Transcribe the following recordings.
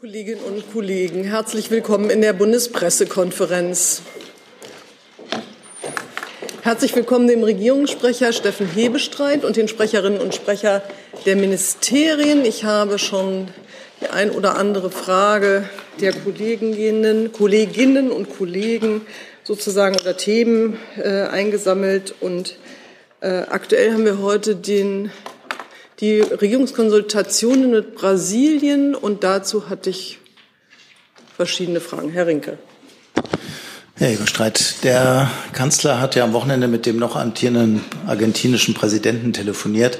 Kolleginnen und Kollegen, herzlich willkommen in der Bundespressekonferenz. Herzlich willkommen dem Regierungssprecher Steffen Hebestreit und den Sprecherinnen und Sprecher der Ministerien. Ich habe schon die ein oder andere Frage der Kolleginnen, Kolleginnen und Kollegen sozusagen oder Themen äh, eingesammelt. Und äh, aktuell haben wir heute den die Regierungskonsultationen mit Brasilien und dazu hatte ich verschiedene Fragen. Herr Rinke. Herr Eberstreit, der Kanzler hat ja am Wochenende mit dem noch amtierenden argentinischen Präsidenten telefoniert.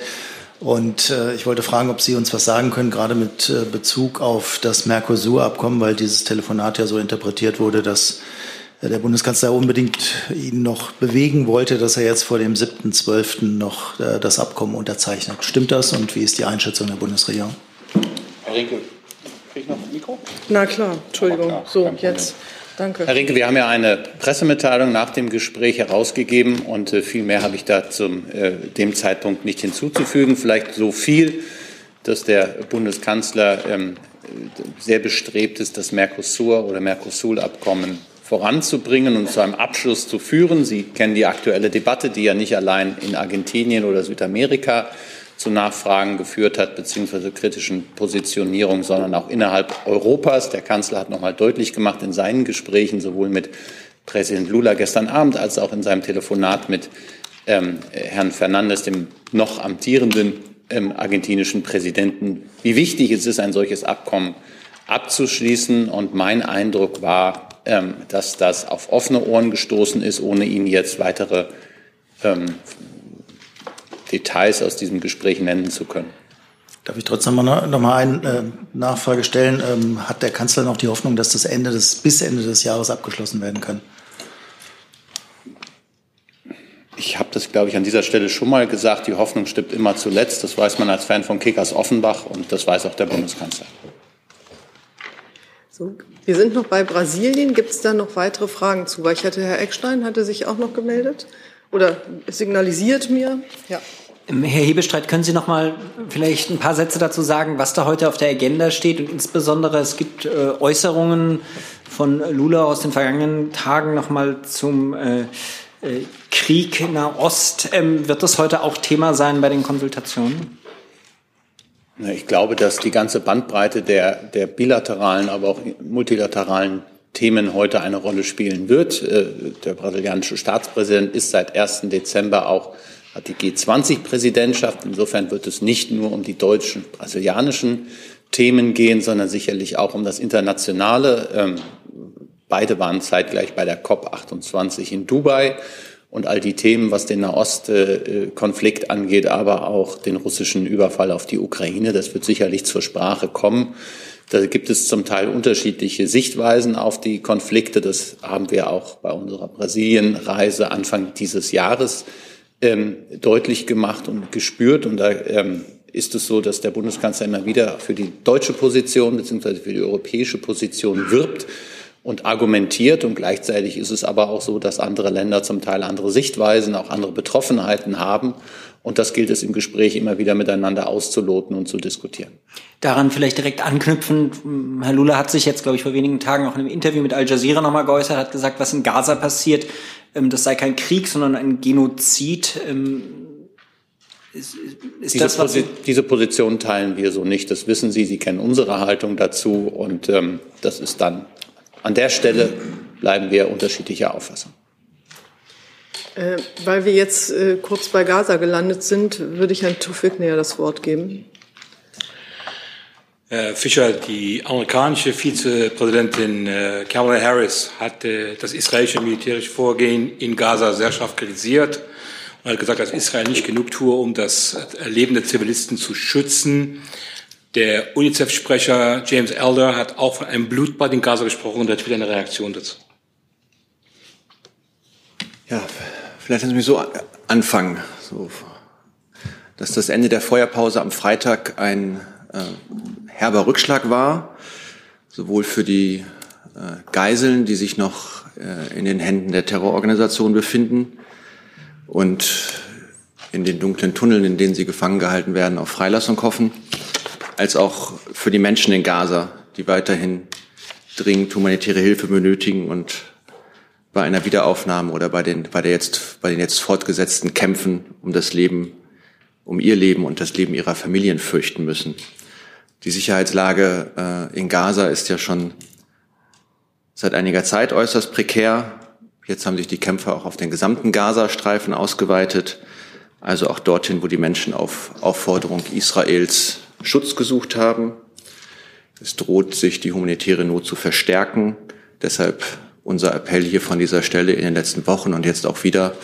Und äh, ich wollte fragen, ob Sie uns was sagen können, gerade mit äh, Bezug auf das Mercosur-Abkommen, weil dieses Telefonat ja so interpretiert wurde, dass der Bundeskanzler unbedingt ihn noch bewegen wollte, dass er jetzt vor dem 7.12. noch äh, das Abkommen unterzeichnet. Stimmt das und wie ist die Einschätzung der Bundesregierung? Herr Rinke, kriege ich noch ein Mikro? Na klar, Entschuldigung. Klar, so, jetzt. Danke. Herr Rinke, wir haben ja eine Pressemitteilung nach dem Gespräch herausgegeben und äh, viel mehr habe ich da zum äh, dem Zeitpunkt nicht hinzuzufügen. Vielleicht so viel, dass der Bundeskanzler ähm, sehr bestrebt ist, das Mercosur oder Mercosur-Abkommen voranzubringen und zu einem Abschluss zu führen. Sie kennen die aktuelle Debatte, die ja nicht allein in Argentinien oder Südamerika zu Nachfragen geführt hat, beziehungsweise kritischen Positionierung, sondern auch innerhalb Europas. Der Kanzler hat noch nochmal deutlich gemacht in seinen Gesprächen, sowohl mit Präsident Lula gestern Abend als auch in seinem Telefonat mit ähm, Herrn Fernandes, dem noch amtierenden ähm, argentinischen Präsidenten, wie wichtig es ist, ein solches Abkommen abzuschließen. Und mein Eindruck war, dass das auf offene Ohren gestoßen ist, ohne Ihnen jetzt weitere ähm, Details aus diesem Gespräch nennen zu können. Darf ich trotzdem noch, noch mal eine äh, Nachfrage stellen? Ähm, hat der Kanzler noch die Hoffnung, dass das Ende des, bis Ende des Jahres abgeschlossen werden kann? Ich habe das, glaube ich, an dieser Stelle schon mal gesagt. Die Hoffnung stirbt immer zuletzt. Das weiß man als Fan von Kickers Offenbach und das weiß auch der Bundeskanzler. So, wir sind noch bei Brasilien. Gibt es da noch weitere Fragen zu? Weil ich hatte, Herr Eckstein hatte sich auch noch gemeldet oder signalisiert mir. Ja. Ähm, Herr Hebestreit, können Sie noch mal vielleicht ein paar Sätze dazu sagen, was da heute auf der Agenda steht? Und insbesondere, es gibt äh, Äußerungen von Lula aus den vergangenen Tagen noch mal zum äh, äh, Krieg in der Ost. Ähm, wird das heute auch Thema sein bei den Konsultationen? Ich glaube, dass die ganze Bandbreite der, der bilateralen, aber auch multilateralen Themen heute eine Rolle spielen wird. Äh, der brasilianische Staatspräsident ist seit 1. Dezember auch hat die G20-Präsidentschaft. Insofern wird es nicht nur um die deutschen, brasilianischen Themen gehen, sondern sicherlich auch um das Internationale. Ähm, beide waren zeitgleich bei der COP28 in Dubai und all die Themen, was den Nahostkonflikt angeht, aber auch den russischen Überfall auf die Ukraine. Das wird sicherlich zur Sprache kommen. Da gibt es zum Teil unterschiedliche Sichtweisen auf die Konflikte. Das haben wir auch bei unserer Brasilienreise Anfang dieses Jahres ähm, deutlich gemacht und gespürt. Und da ähm, ist es so, dass der Bundeskanzler immer wieder für die deutsche Position bzw. für die europäische Position wirbt und argumentiert. Und gleichzeitig ist es aber auch so, dass andere Länder zum Teil andere Sichtweisen, auch andere Betroffenheiten haben. Und das gilt es im Gespräch immer wieder miteinander auszuloten und zu diskutieren. Daran vielleicht direkt anknüpfend. Herr Lula hat sich jetzt, glaube ich, vor wenigen Tagen auch in einem Interview mit Al Jazeera nochmal geäußert, hat gesagt, was in Gaza passiert, ähm, das sei kein Krieg, sondern ein Genozid. Ähm, ist, ist diese, das, Posi diese Position teilen wir so nicht. Das wissen Sie. Sie kennen unsere Haltung dazu. Und ähm, das ist dann an der Stelle bleiben wir unterschiedlicher Auffassung. Äh, weil wir jetzt äh, kurz bei Gaza gelandet sind, würde ich Herrn Tufik näher das Wort geben. Herr Fischer, die amerikanische Vizepräsidentin äh, Kamala Harris hat äh, das israelische militärische Vorgehen in Gaza sehr scharf kritisiert und hat gesagt, dass Israel nicht genug tue, um das Leben der Zivilisten zu schützen. Der UNICEF-Sprecher James Elder hat auch von einem Blutbad in Gaza gesprochen und hat wieder eine Reaktion dazu. Ja, vielleicht lassen Sie mich so anfangen. So, dass das Ende der Feuerpause am Freitag ein äh, herber Rückschlag war, sowohl für die äh, Geiseln, die sich noch äh, in den Händen der Terrororganisation befinden und in den dunklen Tunneln, in denen sie gefangen gehalten werden, auf Freilassung hoffen als auch für die Menschen in Gaza, die weiterhin dringend humanitäre Hilfe benötigen und bei einer Wiederaufnahme oder bei den, bei der jetzt, bei den jetzt fortgesetzten Kämpfen um das Leben, um ihr Leben und das Leben ihrer Familien fürchten müssen. Die Sicherheitslage äh, in Gaza ist ja schon seit einiger Zeit äußerst prekär. Jetzt haben sich die Kämpfe auch auf den gesamten Gazastreifen ausgeweitet, also auch dorthin, wo die Menschen auf Aufforderung Israels Schutz gesucht haben. Es droht sich die humanitäre Not zu verstärken. Deshalb unser Appell hier von dieser Stelle in den letzten Wochen und jetzt auch wieder,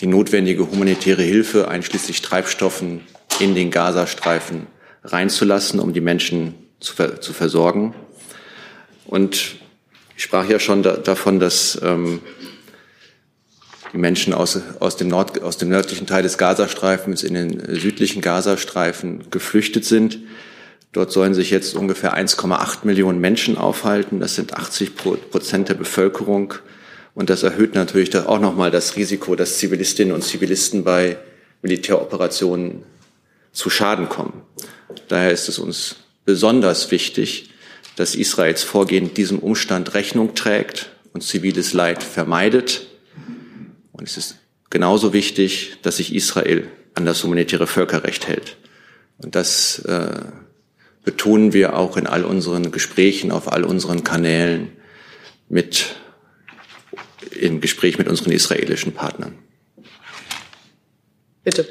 die notwendige humanitäre Hilfe einschließlich Treibstoffen in den Gazastreifen reinzulassen, um die Menschen zu, zu versorgen. Und ich sprach ja schon da, davon, dass ähm, die Menschen aus, aus, dem Nord, aus dem nördlichen Teil des Gazastreifens in den südlichen Gazastreifen geflüchtet sind. Dort sollen sich jetzt ungefähr 1,8 Millionen Menschen aufhalten. Das sind 80 Prozent der Bevölkerung. Und das erhöht natürlich auch nochmal das Risiko, dass Zivilistinnen und Zivilisten bei Militäroperationen zu Schaden kommen. Daher ist es uns besonders wichtig, dass Israels Vorgehen diesem Umstand Rechnung trägt und ziviles Leid vermeidet. Und es ist genauso wichtig, dass sich Israel an das humanitäre Völkerrecht hält. Und das äh, betonen wir auch in all unseren Gesprächen, auf all unseren Kanälen mit, im Gespräch mit unseren israelischen Partnern. Bitte.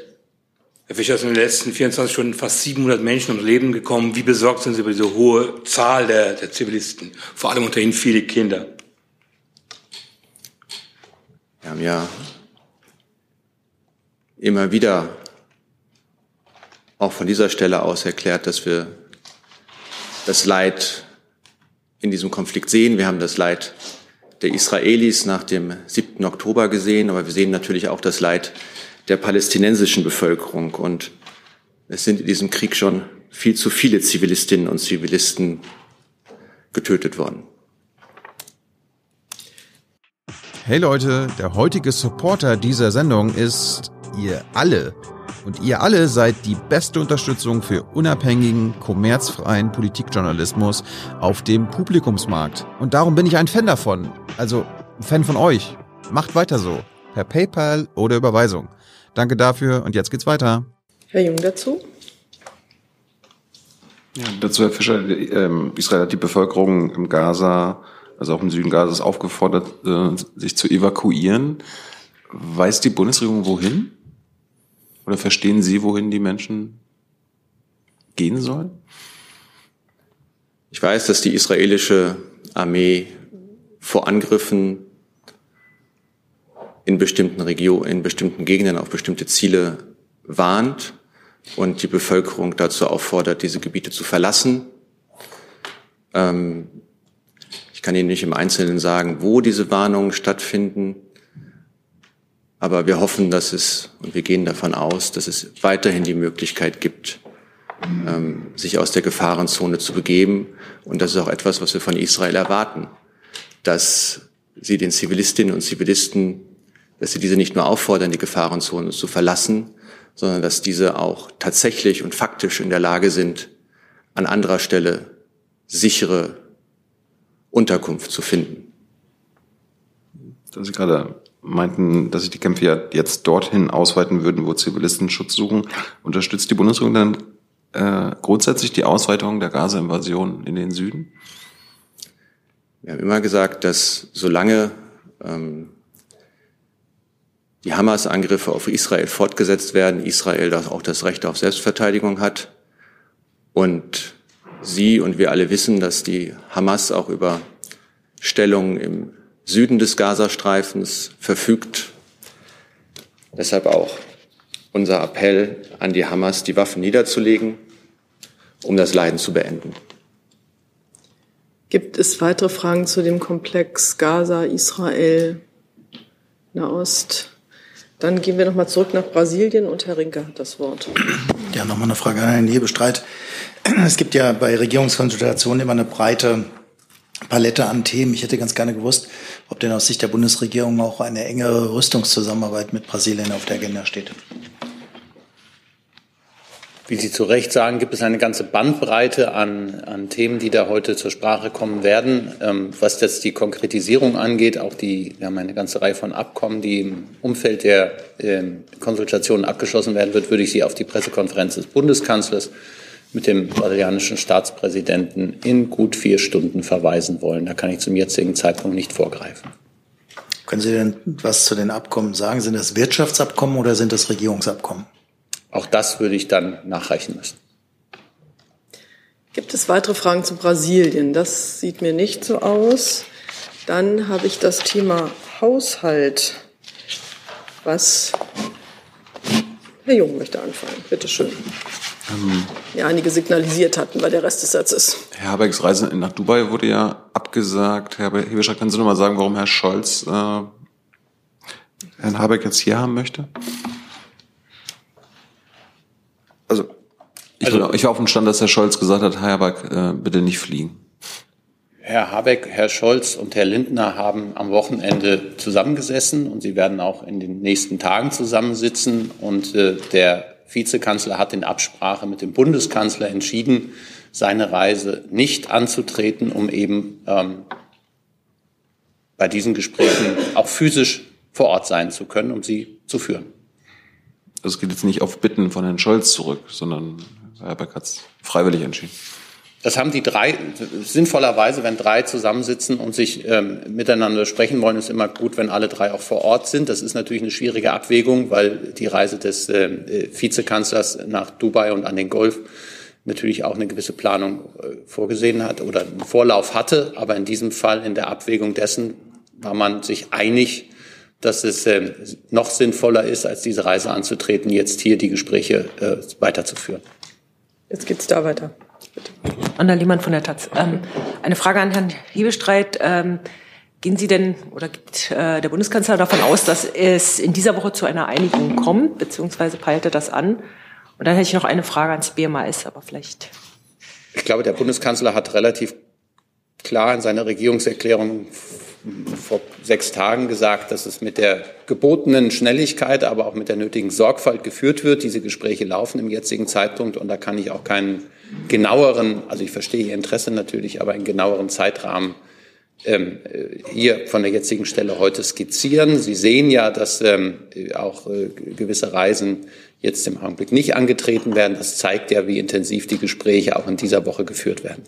Herr Fischer, es sind in den letzten 24 Stunden fast 700 Menschen ums Leben gekommen. Wie besorgt sind Sie über diese hohe Zahl der, der Zivilisten, vor allem unter ihnen viele Kinder? Wir haben ja immer wieder auch von dieser Stelle aus erklärt, dass wir das Leid in diesem Konflikt sehen. Wir haben das Leid der Israelis nach dem 7. Oktober gesehen, aber wir sehen natürlich auch das Leid der palästinensischen Bevölkerung. Und es sind in diesem Krieg schon viel zu viele Zivilistinnen und Zivilisten getötet worden. Hey Leute, der heutige Supporter dieser Sendung ist ihr alle. Und ihr alle seid die beste Unterstützung für unabhängigen, kommerzfreien Politikjournalismus auf dem Publikumsmarkt. Und darum bin ich ein Fan davon. Also ein Fan von euch. Macht weiter so. Per PayPal oder Überweisung. Danke dafür und jetzt geht's weiter. Herr Jung dazu. Ja, dazu, Herr Fischer, ähm, Israel hat die Bevölkerung im Gaza, also auch im Süden Gazas, aufgefordert, äh, sich zu evakuieren. Weiß die Bundesregierung wohin? Oder verstehen Sie, wohin die Menschen gehen sollen? Ich weiß, dass die israelische Armee vor Angriffen in bestimmten Regionen, in bestimmten Gegenden auf bestimmte Ziele warnt und die Bevölkerung dazu auffordert, diese Gebiete zu verlassen. Ähm, kann Ihnen nicht im Einzelnen sagen, wo diese Warnungen stattfinden, aber wir hoffen, dass es, und wir gehen davon aus, dass es weiterhin die Möglichkeit gibt, ähm, sich aus der Gefahrenzone zu begeben. Und das ist auch etwas, was wir von Israel erwarten, dass sie den Zivilistinnen und Zivilisten dass sie diese nicht nur auffordern, die Gefahrenzone zu verlassen, sondern dass diese auch tatsächlich und faktisch in der Lage sind, an anderer Stelle sichere Unterkunft zu finden. Sie gerade meinten, dass sich die Kämpfe ja jetzt dorthin ausweiten würden, wo Zivilisten Schutz suchen. Unterstützt die Bundesregierung dann äh, grundsätzlich die Ausweitung der Gaza-Invasion in den Süden? Wir haben immer gesagt, dass solange ähm, die Hamas-Angriffe auf Israel fortgesetzt werden, Israel das auch das Recht auf Selbstverteidigung hat. Und Sie und wir alle wissen, dass die Hamas auch über Stellungen im Süden des Gazastreifens verfügt. Deshalb auch unser Appell an die Hamas, die Waffen niederzulegen, um das Leiden zu beenden. Gibt es weitere Fragen zu dem Komplex Gaza, Israel, Nahost? Dann gehen wir nochmal zurück nach Brasilien und Herr Rinke hat das Wort. Ja, nochmal eine Frage an Herrn Hebestreit. Es gibt ja bei Regierungskonsultationen immer eine breite Palette an Themen. Ich hätte ganz gerne gewusst, ob denn aus Sicht der Bundesregierung auch eine engere Rüstungszusammenarbeit mit Brasilien auf der Agenda steht. Wie Sie zu Recht sagen, gibt es eine ganze Bandbreite an, an Themen, die da heute zur Sprache kommen werden. Ähm, was jetzt die Konkretisierung angeht, auch die, wir haben eine ganze Reihe von Abkommen, die im Umfeld der ähm, Konsultationen abgeschlossen werden wird, würde ich Sie auf die Pressekonferenz des Bundeskanzlers mit dem brasilianischen Staatspräsidenten in gut vier Stunden verweisen wollen. Da kann ich zum jetzigen Zeitpunkt nicht vorgreifen. Können Sie denn was zu den Abkommen sagen? Sind das Wirtschaftsabkommen oder sind das Regierungsabkommen? Auch das würde ich dann nachreichen müssen. Gibt es weitere Fragen zu Brasilien? Das sieht mir nicht so aus. Dann habe ich das Thema Haushalt. Was Herr Jung möchte anfangen. Bitte schön. Ähm, ja, einige signalisiert hatten bei der Rest des Satzes. Herr Habecks Reise nach Dubai wurde ja abgesagt. Herr Hebescher, können Sie noch mal sagen, warum Herr Scholz äh, Herrn Habeck jetzt hier haben möchte? Also ich, also, ich war auf dem Stand, dass Herr Scholz gesagt hat, Herr Habeck, äh, bitte nicht fliegen. Herr Habeck, Herr Scholz und Herr Lindner haben am Wochenende zusammengesessen und sie werden auch in den nächsten Tagen zusammensitzen. Und äh, der Vizekanzler hat in Absprache mit dem Bundeskanzler entschieden, seine Reise nicht anzutreten, um eben ähm, bei diesen Gesprächen auch physisch vor Ort sein zu können, um sie zu führen. Das geht jetzt nicht auf Bitten von Herrn Scholz zurück, sondern Herr Beck hat es freiwillig entschieden. Das haben die drei, sinnvollerweise, wenn drei zusammensitzen und sich ähm, miteinander sprechen wollen, ist immer gut, wenn alle drei auch vor Ort sind. Das ist natürlich eine schwierige Abwägung, weil die Reise des äh, Vizekanzlers nach Dubai und an den Golf natürlich auch eine gewisse Planung äh, vorgesehen hat oder einen Vorlauf hatte. Aber in diesem Fall, in der Abwägung dessen, war man sich einig, dass es äh, noch sinnvoller ist, als diese Reise anzutreten, jetzt hier die Gespräche äh, weiterzuführen. Jetzt geht's da weiter. Anna Lehmann von der Taz. Ähm, eine Frage an Herrn Hebestreit. Ähm, gehen Sie denn oder geht äh, der Bundeskanzler davon aus, dass es in dieser Woche zu einer Einigung kommt, beziehungsweise peilt er das an? Und dann hätte ich noch eine Frage ans BMAS, aber vielleicht. Ich glaube, der Bundeskanzler hat relativ klar in seiner Regierungserklärung vor sechs Tagen gesagt, dass es mit der gebotenen Schnelligkeit, aber auch mit der nötigen Sorgfalt geführt wird. Diese Gespräche laufen im jetzigen Zeitpunkt und da kann ich auch keinen genaueren, also ich verstehe Ihr Interesse natürlich, aber einen genaueren Zeitrahmen ähm, hier von der jetzigen Stelle heute skizzieren. Sie sehen ja, dass ähm, auch äh, gewisse Reisen jetzt im Augenblick nicht angetreten werden. Das zeigt ja, wie intensiv die Gespräche auch in dieser Woche geführt werden.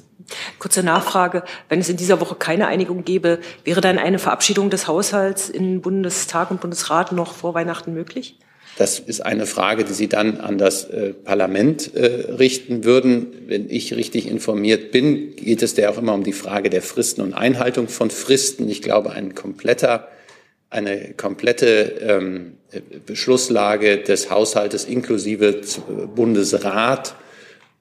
Kurze Nachfrage. Wenn es in dieser Woche keine Einigung gäbe, wäre dann eine Verabschiedung des Haushalts in Bundestag und Bundesrat noch vor Weihnachten möglich? Das ist eine Frage, die Sie dann an das äh, Parlament äh, richten würden. Wenn ich richtig informiert bin, geht es ja auch immer um die Frage der Fristen und Einhaltung von Fristen. Ich glaube, ein kompletter, eine komplette ähm, Beschlusslage des Haushaltes inklusive Bundesrat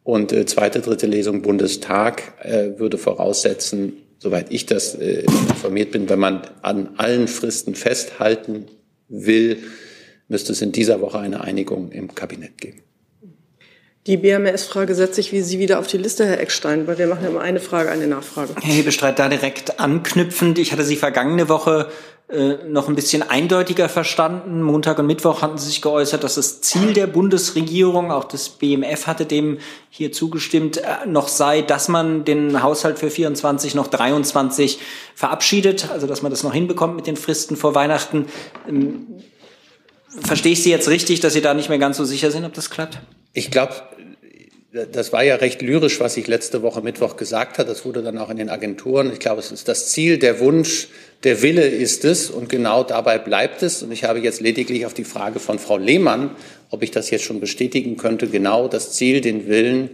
und äh, zweite, dritte Lesung Bundestag äh, würde voraussetzen, soweit ich das äh, informiert bin, wenn man an allen Fristen festhalten will, müsste es in dieser Woche eine Einigung im Kabinett geben. Die BMS-Frage setze ich wie Sie wieder auf die Liste, Herr Eckstein, weil wir machen immer eine Frage, eine Nachfrage. Herr Hebestreit, da direkt anknüpfend. Ich hatte Sie vergangene Woche noch ein bisschen eindeutiger verstanden. Montag und Mittwoch hatten Sie sich geäußert, dass das Ziel der Bundesregierung, auch das BMF hatte dem hier zugestimmt, äh, noch sei, dass man den Haushalt für 24 noch 23 verabschiedet, also dass man das noch hinbekommt mit den Fristen vor Weihnachten. Ähm, verstehe ich Sie jetzt richtig, dass Sie da nicht mehr ganz so sicher sind, ob das klappt? Ich glaube, das war ja recht lyrisch, was ich letzte Woche Mittwoch gesagt habe. Das wurde dann auch in den Agenturen. Ich glaube, es ist das Ziel, der Wunsch, der Wille ist es und genau dabei bleibt es. Und ich habe jetzt lediglich auf die Frage von Frau Lehmann, ob ich das jetzt schon bestätigen könnte, genau das Ziel, den Willen,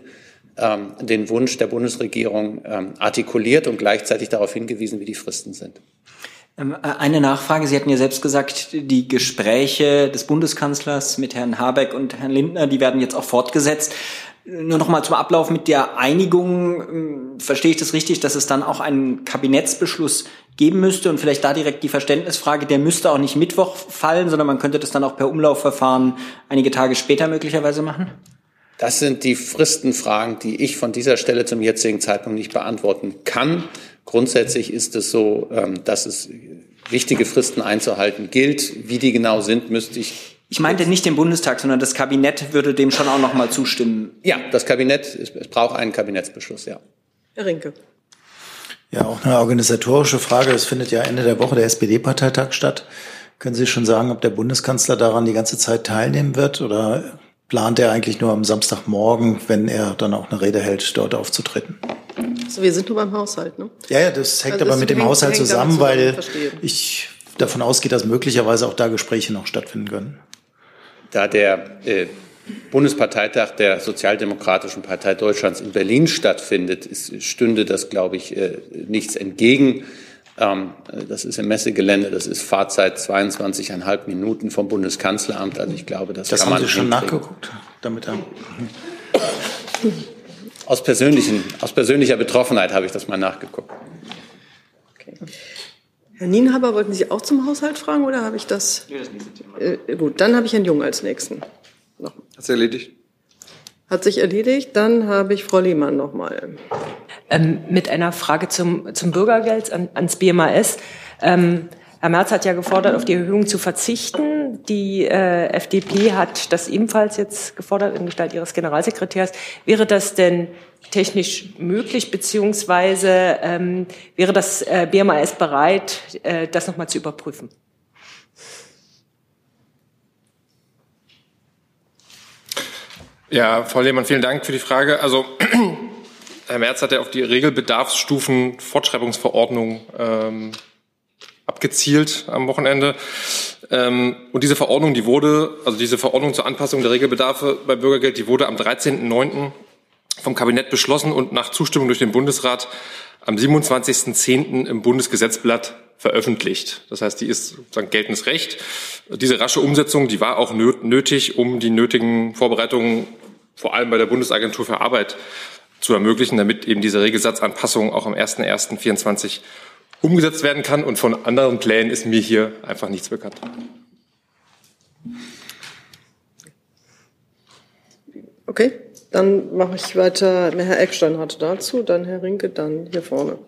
ähm, den Wunsch der Bundesregierung ähm, artikuliert und gleichzeitig darauf hingewiesen, wie die Fristen sind. Ähm, äh, eine Nachfrage. Sie hatten ja selbst gesagt, die Gespräche des Bundeskanzlers mit Herrn Habeck und Herrn Lindner, die werden jetzt auch fortgesetzt. Nur noch mal zum Ablauf mit der Einigung. Ähm, verstehe ich das richtig, dass es dann auch einen Kabinettsbeschluss geben müsste und vielleicht da direkt die Verständnisfrage, der müsste auch nicht Mittwoch fallen, sondern man könnte das dann auch per Umlaufverfahren einige Tage später möglicherweise machen? Das sind die Fristenfragen, die ich von dieser Stelle zum jetzigen Zeitpunkt nicht beantworten kann. Grundsätzlich ist es so, ähm, dass es wichtige Fristen einzuhalten gilt. Wie die genau sind, müsste ich Ich meinte nicht den Bundestag, sondern das Kabinett würde dem schon auch noch mal zustimmen. Ja, das Kabinett, es, braucht einen Kabinettsbeschluss, ja. Herr Rinke. Ja, auch eine organisatorische Frage. Es findet ja Ende der Woche der SPD-Parteitag statt. Können Sie schon sagen, ob der Bundeskanzler daran die ganze Zeit teilnehmen wird oder plant er eigentlich nur am Samstagmorgen, wenn er dann auch eine Rede hält, dort aufzutreten? Also wir sind nur beim Haushalt, ne? Ja, ja, das hängt Also aber es mit dem hängt- Haushalt zusammen, zusammen, weil ich davon ausgehe, dass möglicherweise auch da Gespräche noch stattfinden können. Da der äh, Bundesparteitag der Sozialdemokratischen Partei Deutschlands in Berlin stattfindet, ist, stünde das, glaube ich, äh, nichts entgegen. Ähm, äh, das ist im Messegelände, das ist Fahrzeit 22,5 Minuten vom Bundeskanzleramt. Also ich glaube, das, Das kann haben man Sie schon hinkriegen. nachgeguckt, damit er Aus, persönlichen, aus persönlicher Betroffenheit habe ich das mal nachgeguckt. Herr Nienhaber, wollten Sie auch zum Haushalt fragen oder habe ich das? Äh, gut, dann habe ich Herrn Jung als Nächsten. Noch. Hat's erledigt? Hat sich erledigt. Dann habe ich Frau Lehmann noch mal. Ähm, mit einer Frage zum, zum Bürgergeld an, ans BMAS. Ähm, Herr Merz hat ja gefordert, auf die Erhöhung zu verzichten. Die äh, FDP hat das ebenfalls jetzt gefordert in Gestalt ihres Generalsekretärs. Wäre das denn technisch möglich, beziehungsweise ähm, wäre das äh, BMAS bereit, äh, das nochmal zu überprüfen? Ja, Frau Lehmann, vielen Dank für die Frage. Also Herr Merz hat ja auf die Regelbedarfsstufen Fortschreibungsverordnung ähm, abgezielt am Wochenende. Ähm, und diese Verordnung, die wurde, also diese Verordnung zur Anpassung der Regelbedarfe bei Bürgergeld, die wurde am 13.09. vom Kabinett beschlossen und nach Zustimmung durch den Bundesrat am 27.10. im Bundesgesetzblatt veröffentlicht. Das heißt, die ist sozusagen geltendes Recht. Diese rasche Umsetzung, die war auch nö- nötig, um die nötigen Vorbereitungen vor allem bei der Bundesagentur für Arbeit zu ermöglichen, damit eben diese Regelsatzanpassung auch am 01.01.24 umgesetzt werden kann. Und von anderen Plänen ist mir hier einfach nichts bekannt. Okay, dann mache ich weiter. Herr Eckstein hatte dazu, dann Herr Rinke, dann hier vorne.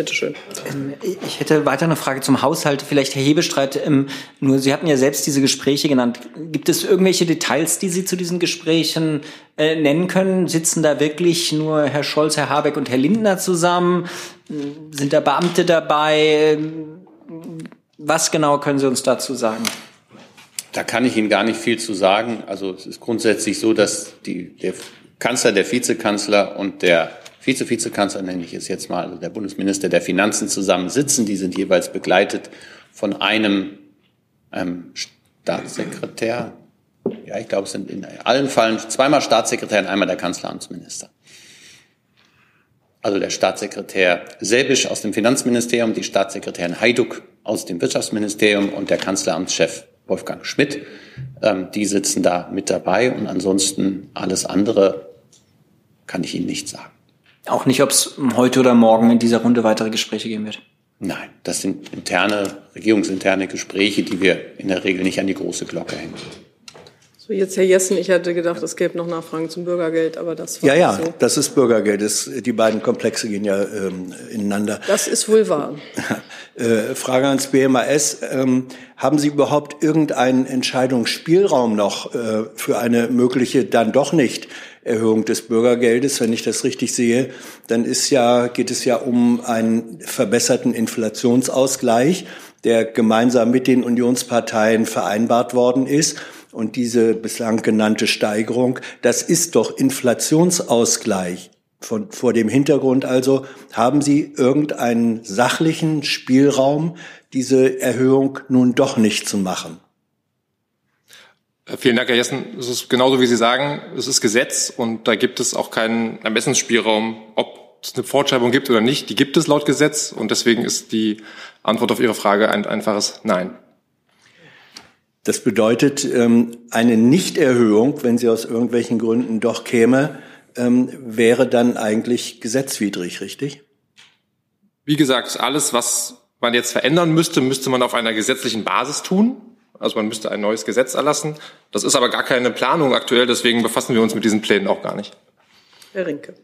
Bitte schön. Ähm, Ich hätte weiter eine Frage zum Haushalt. Vielleicht Herr Hebestreit, ähm, nur Sie hatten ja selbst diese Gespräche genannt. Gibt es irgendwelche Details, die Sie zu diesen Gesprächen äh, nennen können? Sitzen da wirklich nur Herr Scholz, Herr Habeck und Herr Lindner zusammen? Ähm, Sind da Beamte dabei? Ähm, Was genau können Sie uns dazu sagen? Da kann ich Ihnen gar nicht viel zu sagen. Also es ist grundsätzlich so, dass die, der Kanzler, der Vizekanzler und der Vize-Vizekanzler, nenne ich es jetzt mal, also der Bundesminister der Finanzen zusammen sitzen. Die sind jeweils begleitet von einem ähm, Staatssekretär. Ja, ich glaube, es sind in allen Fällen zweimal Staatssekretär und einmal der Kanzleramtsminister. Also der Staatssekretär Säbisch aus dem Finanzministerium, die Staatssekretärin Hajduk aus dem Wirtschaftsministerium und der Kanzleramtschef Wolfgang Schmidt. Ähm, die sitzen da mit dabei und ansonsten alles andere kann ich Ihnen nicht sagen. Auch nicht, ob es heute oder morgen in dieser Runde weitere Gespräche geben wird. Nein, das sind interne, regierungsinterne Gespräche, die wir in der Regel nicht an die große Glocke hängen. Jetzt Herr Jessen, ich hatte gedacht, es gäbe noch Nachfragen zum Bürgergeld, aber das war Ja, ja, so. das ist Bürgergeld. Das, die beiden Komplexe gehen ja ähm, ineinander. Das ist wohl wahr. Äh, Frage ans BMAS. Ähm, haben Sie überhaupt irgendeinen Entscheidungsspielraum noch äh, für eine mögliche dann doch nicht Erhöhung des Bürgergeldes? Wenn ich das richtig sehe, dann ist ja, geht es ja um einen verbesserten Inflationsausgleich, der gemeinsam mit den Unionsparteien vereinbart worden ist. Und diese bislang genannte Steigerung, das ist doch Inflationsausgleich. Von, vor dem Hintergrund also, haben Sie irgendeinen sachlichen Spielraum, diese Erhöhung nun doch nicht zu machen? Äh, Vielen Dank, Herr Jessen. Es ist genauso, wie Sie sagen, es ist Gesetz und da gibt es auch keinen Ermessensspielraum, ob es eine Fortschreibung gibt oder nicht. Die gibt es laut Gesetz und deswegen ist die Antwort auf Ihre Frage ein einfaches Nein. Das bedeutet, ähm, eine Nichterhöhung, wenn sie aus irgendwelchen Gründen doch käme, ähm, wäre dann eigentlich gesetzwidrig, richtig? Wie gesagt, alles, was man jetzt verändern müsste, müsste man auf einer gesetzlichen Basis tun. Also man müsste ein neues Gesetz erlassen. Das ist aber gar keine Planung aktuell, deswegen befassen wir uns mit diesen Plänen auch gar nicht. Herr Rinke.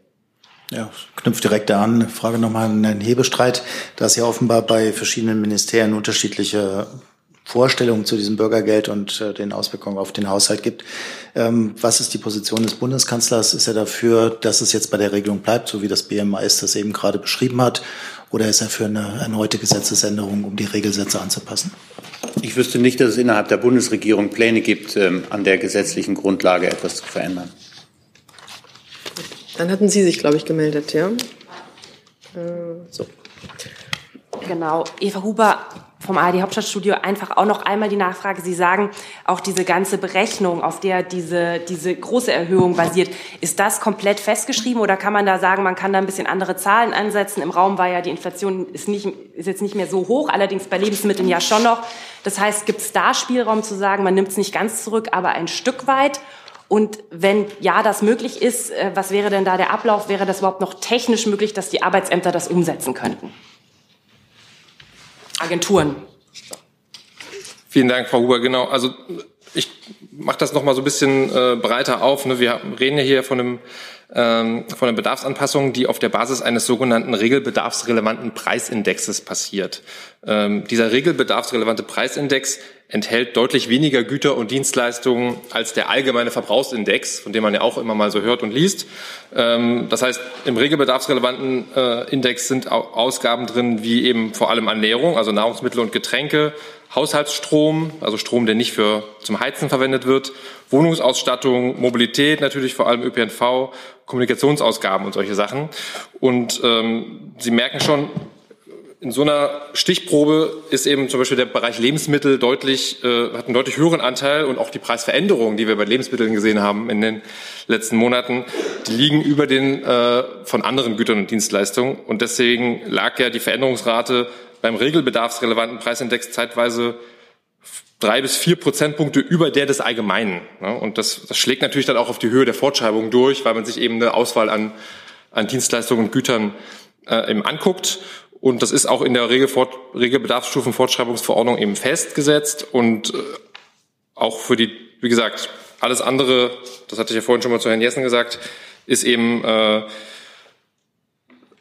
Ja, knüpft direkt da an. Frage nochmal an Herrn Hebestreit, da es ja offenbar bei verschiedenen Ministerien unterschiedliche Vorstellungen zu diesem Bürgergeld und äh, den Auswirkungen auf den Haushalt gibt. Ähm, was ist die Position des Bundeskanzlers? Ist er dafür, dass es jetzt bei der Regelung bleibt, so wie das BMAS das eben gerade beschrieben hat? Oder ist er für eine erneute Gesetzesänderung, um die Regelsätze anzupassen? Ich wüsste nicht, dass es innerhalb der Bundesregierung Pläne gibt, ähm, an der gesetzlichen Grundlage etwas zu verändern. Dann hatten Sie sich, glaube ich, gemeldet, ja? Äh, so. Genau. Eva Huber vom ARD Hauptstadtstudio einfach auch noch einmal die Nachfrage. Sie sagen, auch diese ganze Berechnung, auf der diese, diese große Erhöhung basiert, ist das komplett festgeschrieben oder kann man da sagen, man kann da ein bisschen andere Zahlen ansetzen? Im Raum war ja die Inflation ist, nicht, ist jetzt nicht mehr so hoch, allerdings bei Lebensmitteln ja schon noch. Das heißt, gibt es da Spielraum zu sagen, man nimmt es nicht ganz zurück, aber ein Stück weit? Und wenn ja, das möglich ist, äh, was wäre denn da der Ablauf? Wäre das überhaupt noch technisch möglich, dass die Arbeitsämter das umsetzen könnten? Agenturen. Vielen Dank, Frau Huber. Genau, also ich mache das noch mal so ein bisschen äh, breiter auf. Ne? Wir reden ja hier von einem ähm, von einer Bedarfsanpassung, die auf der Basis eines sogenannten regelbedarfsrelevanten Preisindexes passiert. Ähm, dieser regelbedarfsrelevante Preisindex enthält deutlich weniger Güter und Dienstleistungen als der allgemeine Verbrauchsindex, von dem man ja auch immer mal so hört und liest. Ähm, das heißt, im regelbedarfsrelevanten äh, Index sind Ausgaben drin, wie eben vor allem Ernährung, also Nahrungsmittel und Getränke, Haushaltsstrom, also Strom, der nicht für zum Heizen verwendet wird, Wohnungsausstattung, Mobilität, natürlich vor allem ÖPNV, Kommunikationsausgaben und solche Sachen. Und ähm, Sie merken schon, in so einer Stichprobe ist eben zum Beispiel der Bereich Lebensmittel deutlich, äh, hat einen deutlich höheren Anteil und auch die Preisveränderungen, die wir bei Lebensmitteln gesehen haben in den letzten Monaten, die liegen über den äh, von anderen Gütern und Dienstleistungen. Und deswegen lag ja die Veränderungsrate beim regelbedarfsrelevanten Preisindex zeitweise drei bis vier Prozentpunkte über der des Allgemeinen. Und das, das schlägt natürlich dann auch auf die Höhe der Fortschreibung durch, weil man sich eben eine Auswahl an, an Dienstleistungen und Gütern äh, eben anguckt. Und das ist auch in der Regelfort Regelbedarfsstufenfortschreibungsverordnung eben festgesetzt. Und äh, auch für die, wie gesagt, alles andere, das hatte ich ja vorhin schon mal zu Herrn Jessen gesagt, ist eben äh,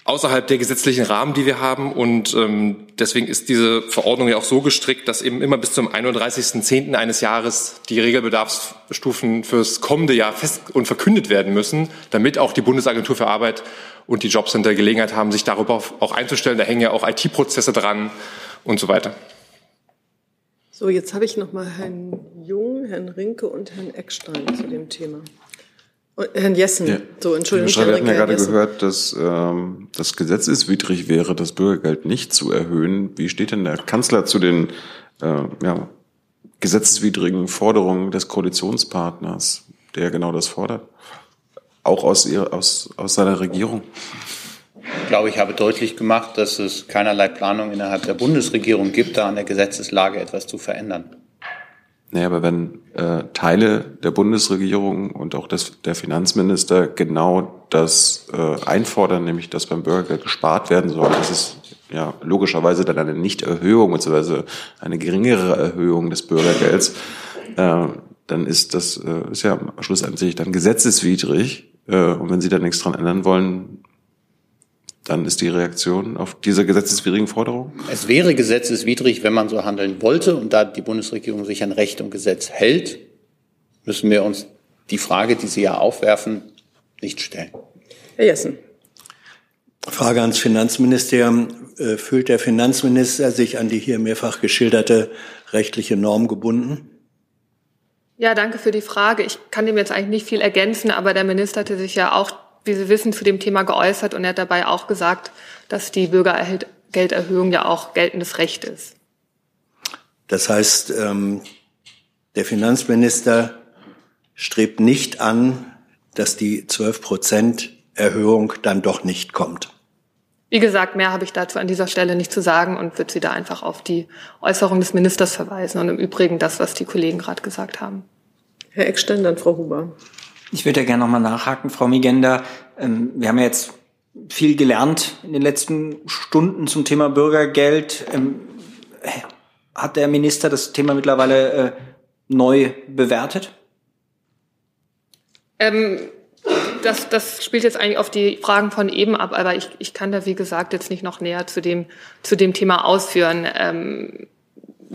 außerhalb der gesetzlichen Rahmen, die wir haben. Und ähm, deswegen ist diese Verordnung ja auch so gestrickt, dass eben immer bis zum 31.10. eines Jahres die Regelbedarfsstufen fürs kommende Jahr fest und verkündet werden müssen, damit auch die Bundesagentur für Arbeit und die Jobcenter Gelegenheit haben, sich darüber auch einzustellen. Da hängen ja auch IT-Prozesse dran und so weiter. So, jetzt habe ich noch mal Herrn Jung, Herrn Rinke und Herrn Eckstein zu dem Thema. Herrn Jessen, ja. so Entschuldigung. Wir hatten ja gerade gehört, dass ähm, das gesetzeswidrig wäre, das Bürgergeld nicht zu erhöhen. Wie steht denn der Kanzler zu den äh, ja, gesetzeswidrigen Forderungen des Koalitionspartners, der genau das fordert? Auch aus, ihr, aus, aus seiner Regierung? Ich glaube, ich habe deutlich gemacht, dass es keinerlei Planung innerhalb der Bundesregierung gibt, da an der Gesetzeslage etwas zu verändern. Naja, aber wenn äh, Teile der Bundesregierung und auch des, der Finanzminister genau das äh, einfordern, nämlich dass beim Bürgergeld gespart werden soll, das ist ja logischerweise dann eine Nichterhöhung beziehungsweise eine geringere Erhöhung des Bürgergelds, äh, dann ist das äh, ist ja schlussendlich dann gesetzeswidrig. Äh, und wenn Sie da nichts dran ändern wollen, dann ist die Reaktion auf diese gesetzeswidrigen Forderungen? Es wäre gesetzeswidrig, wenn man so handeln wollte. Und da die Bundesregierung sich an Recht und Gesetz hält, müssen wir uns die Frage, die Sie ja aufwerfen, nicht stellen. Herr Jessen. Frage ans Finanzministerium. Äh, fühlt der Finanzminister sich an die hier mehrfach geschilderte rechtliche Norm gebunden? Ja, danke für die Frage. Ich kann dem jetzt eigentlich nicht viel ergänzen, aber der Minister hatte sich ja auch wie Sie wissen, zu dem Thema geäußert und er hat dabei auch gesagt, dass die Bürgergelderhöhung ja auch geltendes Recht ist. Das heißt, ähm, der Finanzminister strebt nicht an, dass die 12 Prozent Erhöhung dann doch nicht kommt. Wie gesagt, mehr habe ich dazu an dieser Stelle nicht zu sagen und würde Sie da einfach auf die Äußerung des Ministers verweisen und im Übrigen das, was die Kollegen gerade gesagt haben. Herr Eckstein, dann Frau Huber. Ich würde ja gerne nochmal nachhaken, Frau Migenda. Ähm, wir haben ja jetzt viel gelernt in den letzten Stunden zum Thema Bürgergeld. Ähm, hat der Minister das Thema mittlerweile äh, neu bewertet? Ähm, das, das spielt jetzt eigentlich auf die Fragen von eben ab, aber ich, ich kann da, wie gesagt, jetzt nicht noch näher zu dem, zu dem Thema ausführen. Ähm,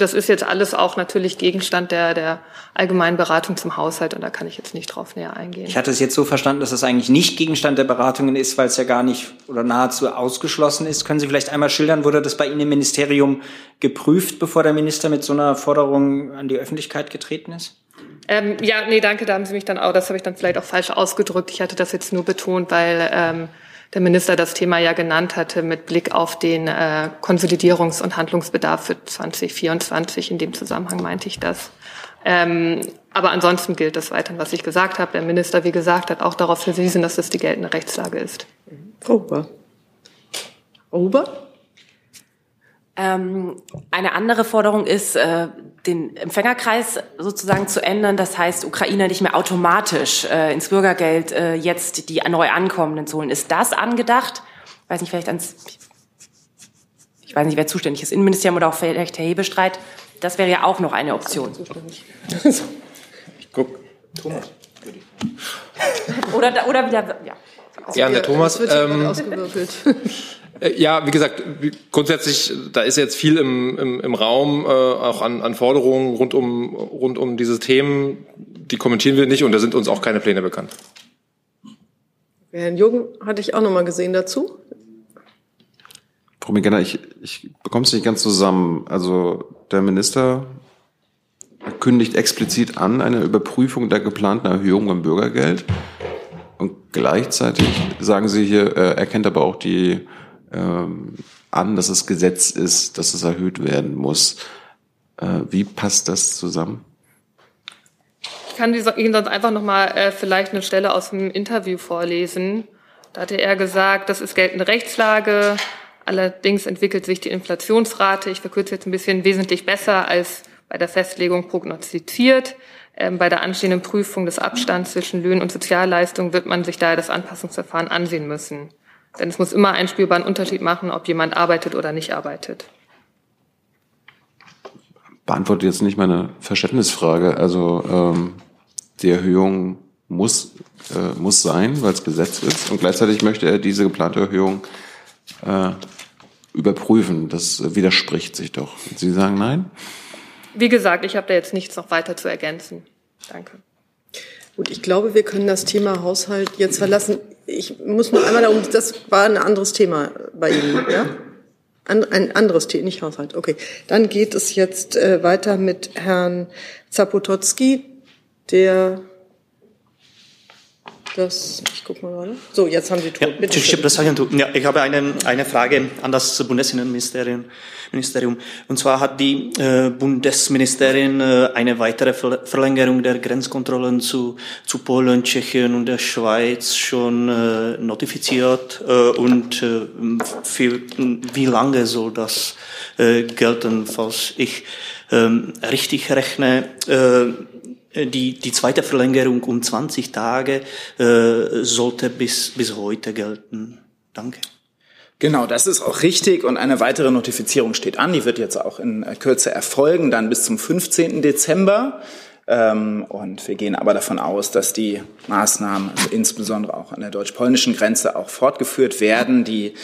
das ist jetzt alles auch natürlich Gegenstand der, der allgemeinen Beratung zum Haushalt und da kann ich jetzt nicht drauf näher eingehen. Ich hatte es jetzt so verstanden, dass es eigentlich nicht Gegenstand der Beratungen ist, weil es ja gar nicht oder nahezu ausgeschlossen ist. Können Sie vielleicht einmal schildern, wurde das bei Ihnen im Ministerium geprüft, bevor der Minister mit so einer Forderung an die Öffentlichkeit getreten ist? Ähm, ja, nee, danke, da haben Sie mich dann auch, das habe ich dann vielleicht auch falsch ausgedrückt. Ich hatte das jetzt nur betont, weil ähm, der Minister das Thema ja genannt hatte mit Blick auf den äh, Konsolidierungs- und Handlungsbedarf für 2024. In dem Zusammenhang meinte ich das. Ähm, aber ansonsten gilt das weiterhin, was ich gesagt habe. Der Minister, wie gesagt, hat auch darauf verwiesen, dass das die geltende Rechtslage ist. Frau. Frau Huber? Ähm, eine andere Forderung ist, äh, den Empfängerkreis sozusagen zu ändern. Das heißt, Ukrainer nicht mehr automatisch äh, ins Bürgergeld äh, jetzt die neu Ankommenden zu holen. Ist das angedacht? Ich weiß nicht, vielleicht ans, ich weiß nicht, wer zuständig ist, Innenministerium oder auch vielleicht Herr Hebestreit. Das wäre ja auch noch eine Option. Ich guck. Thomas. Oder, oder wieder, ja. Ja, der Thomas. Ähm, ausgewürfelt. Äh, Ja, wie gesagt, grundsätzlich, da ist jetzt viel im, im, im Raum, äh, auch an, an Forderungen rund um, rund um diese Themen. Die kommentieren wir nicht und da sind uns auch keine Pläne bekannt. Herrn Jürgen hatte ich auch noch mal gesehen dazu. Frau Migana, ich, ich bekomme es nicht ganz zusammen. Also der Minister kündigt explizit an eine Überprüfung der geplanten Erhöhung beim Bürgergeld. Und gleichzeitig sagen Sie hier, er erkennt aber auch die ähm, an, dass es Gesetz ist, dass es erhöht werden muss. Äh, wie passt das zusammen? Ich kann Ihnen sonst einfach noch mal äh, vielleicht eine Stelle aus dem Interview vorlesen. Da hatte er gesagt, das ist geltende Rechtslage. Allerdings entwickelt sich die Inflationsrate, ich verkürze jetzt ein bisschen, wesentlich besser als bei der Festlegung prognostiziert. Ähm, bei der anstehenden Prüfung des Abstands zwischen Löhnen und Sozialleistungen wird man sich daher das Anpassungsverfahren ansehen müssen. Denn es muss immer einen spürbaren Unterschied machen, ob jemand arbeitet oder nicht arbeitet. Beantwortet jetzt nicht meine Verständnisfrage. Also ähm, die Erhöhung muss, äh, muss sein, weil es Gesetz ist. Und gleichzeitig möchte er diese geplante Erhöhung äh, überprüfen. Das widerspricht sich doch. Sie sagen nein? Wie gesagt, ich habe da jetzt nichts noch weiter zu ergänzen. Danke. Gut, ich glaube, wir können das Thema Haushalt jetzt verlassen. Ich muss nur einmal darum, das war ein anderes Thema bei Ihnen, ja? Ein anderes Thema, nicht Haushalt. Okay, dann geht es jetzt äh, weiter mit Herrn Zapotocki, der das, ich guck mal gerade. So, jetzt haben Sie Ton. Ja, tschechische Presseagentur. Ja, ich habe eine, eine Frage an das Bundesinnenministerium. Ministerium. Und zwar hat die äh, Bundesministerin äh, eine weitere Ver Verlängerung der Grenzkontrollen zu, zu Polen, Tschechien und der Schweiz schon äh, notifiziert. Äh, und äh, für, wie lange soll das äh, gelten, falls ich ähm, richtig rechne? Äh, die, die zweite Verlängerung um 20 Tage äh, sollte bis, bis heute gelten. Danke. Genau, das ist auch richtig und eine weitere Notifizierung steht an. Die wird jetzt auch in Kürze erfolgen, dann bis zum 15. Dezember. Ähm, Und wir gehen aber davon aus, dass die Maßnahmen, also insbesondere auch an der deutsch-polnischen Grenze, auch fortgeführt werden. Die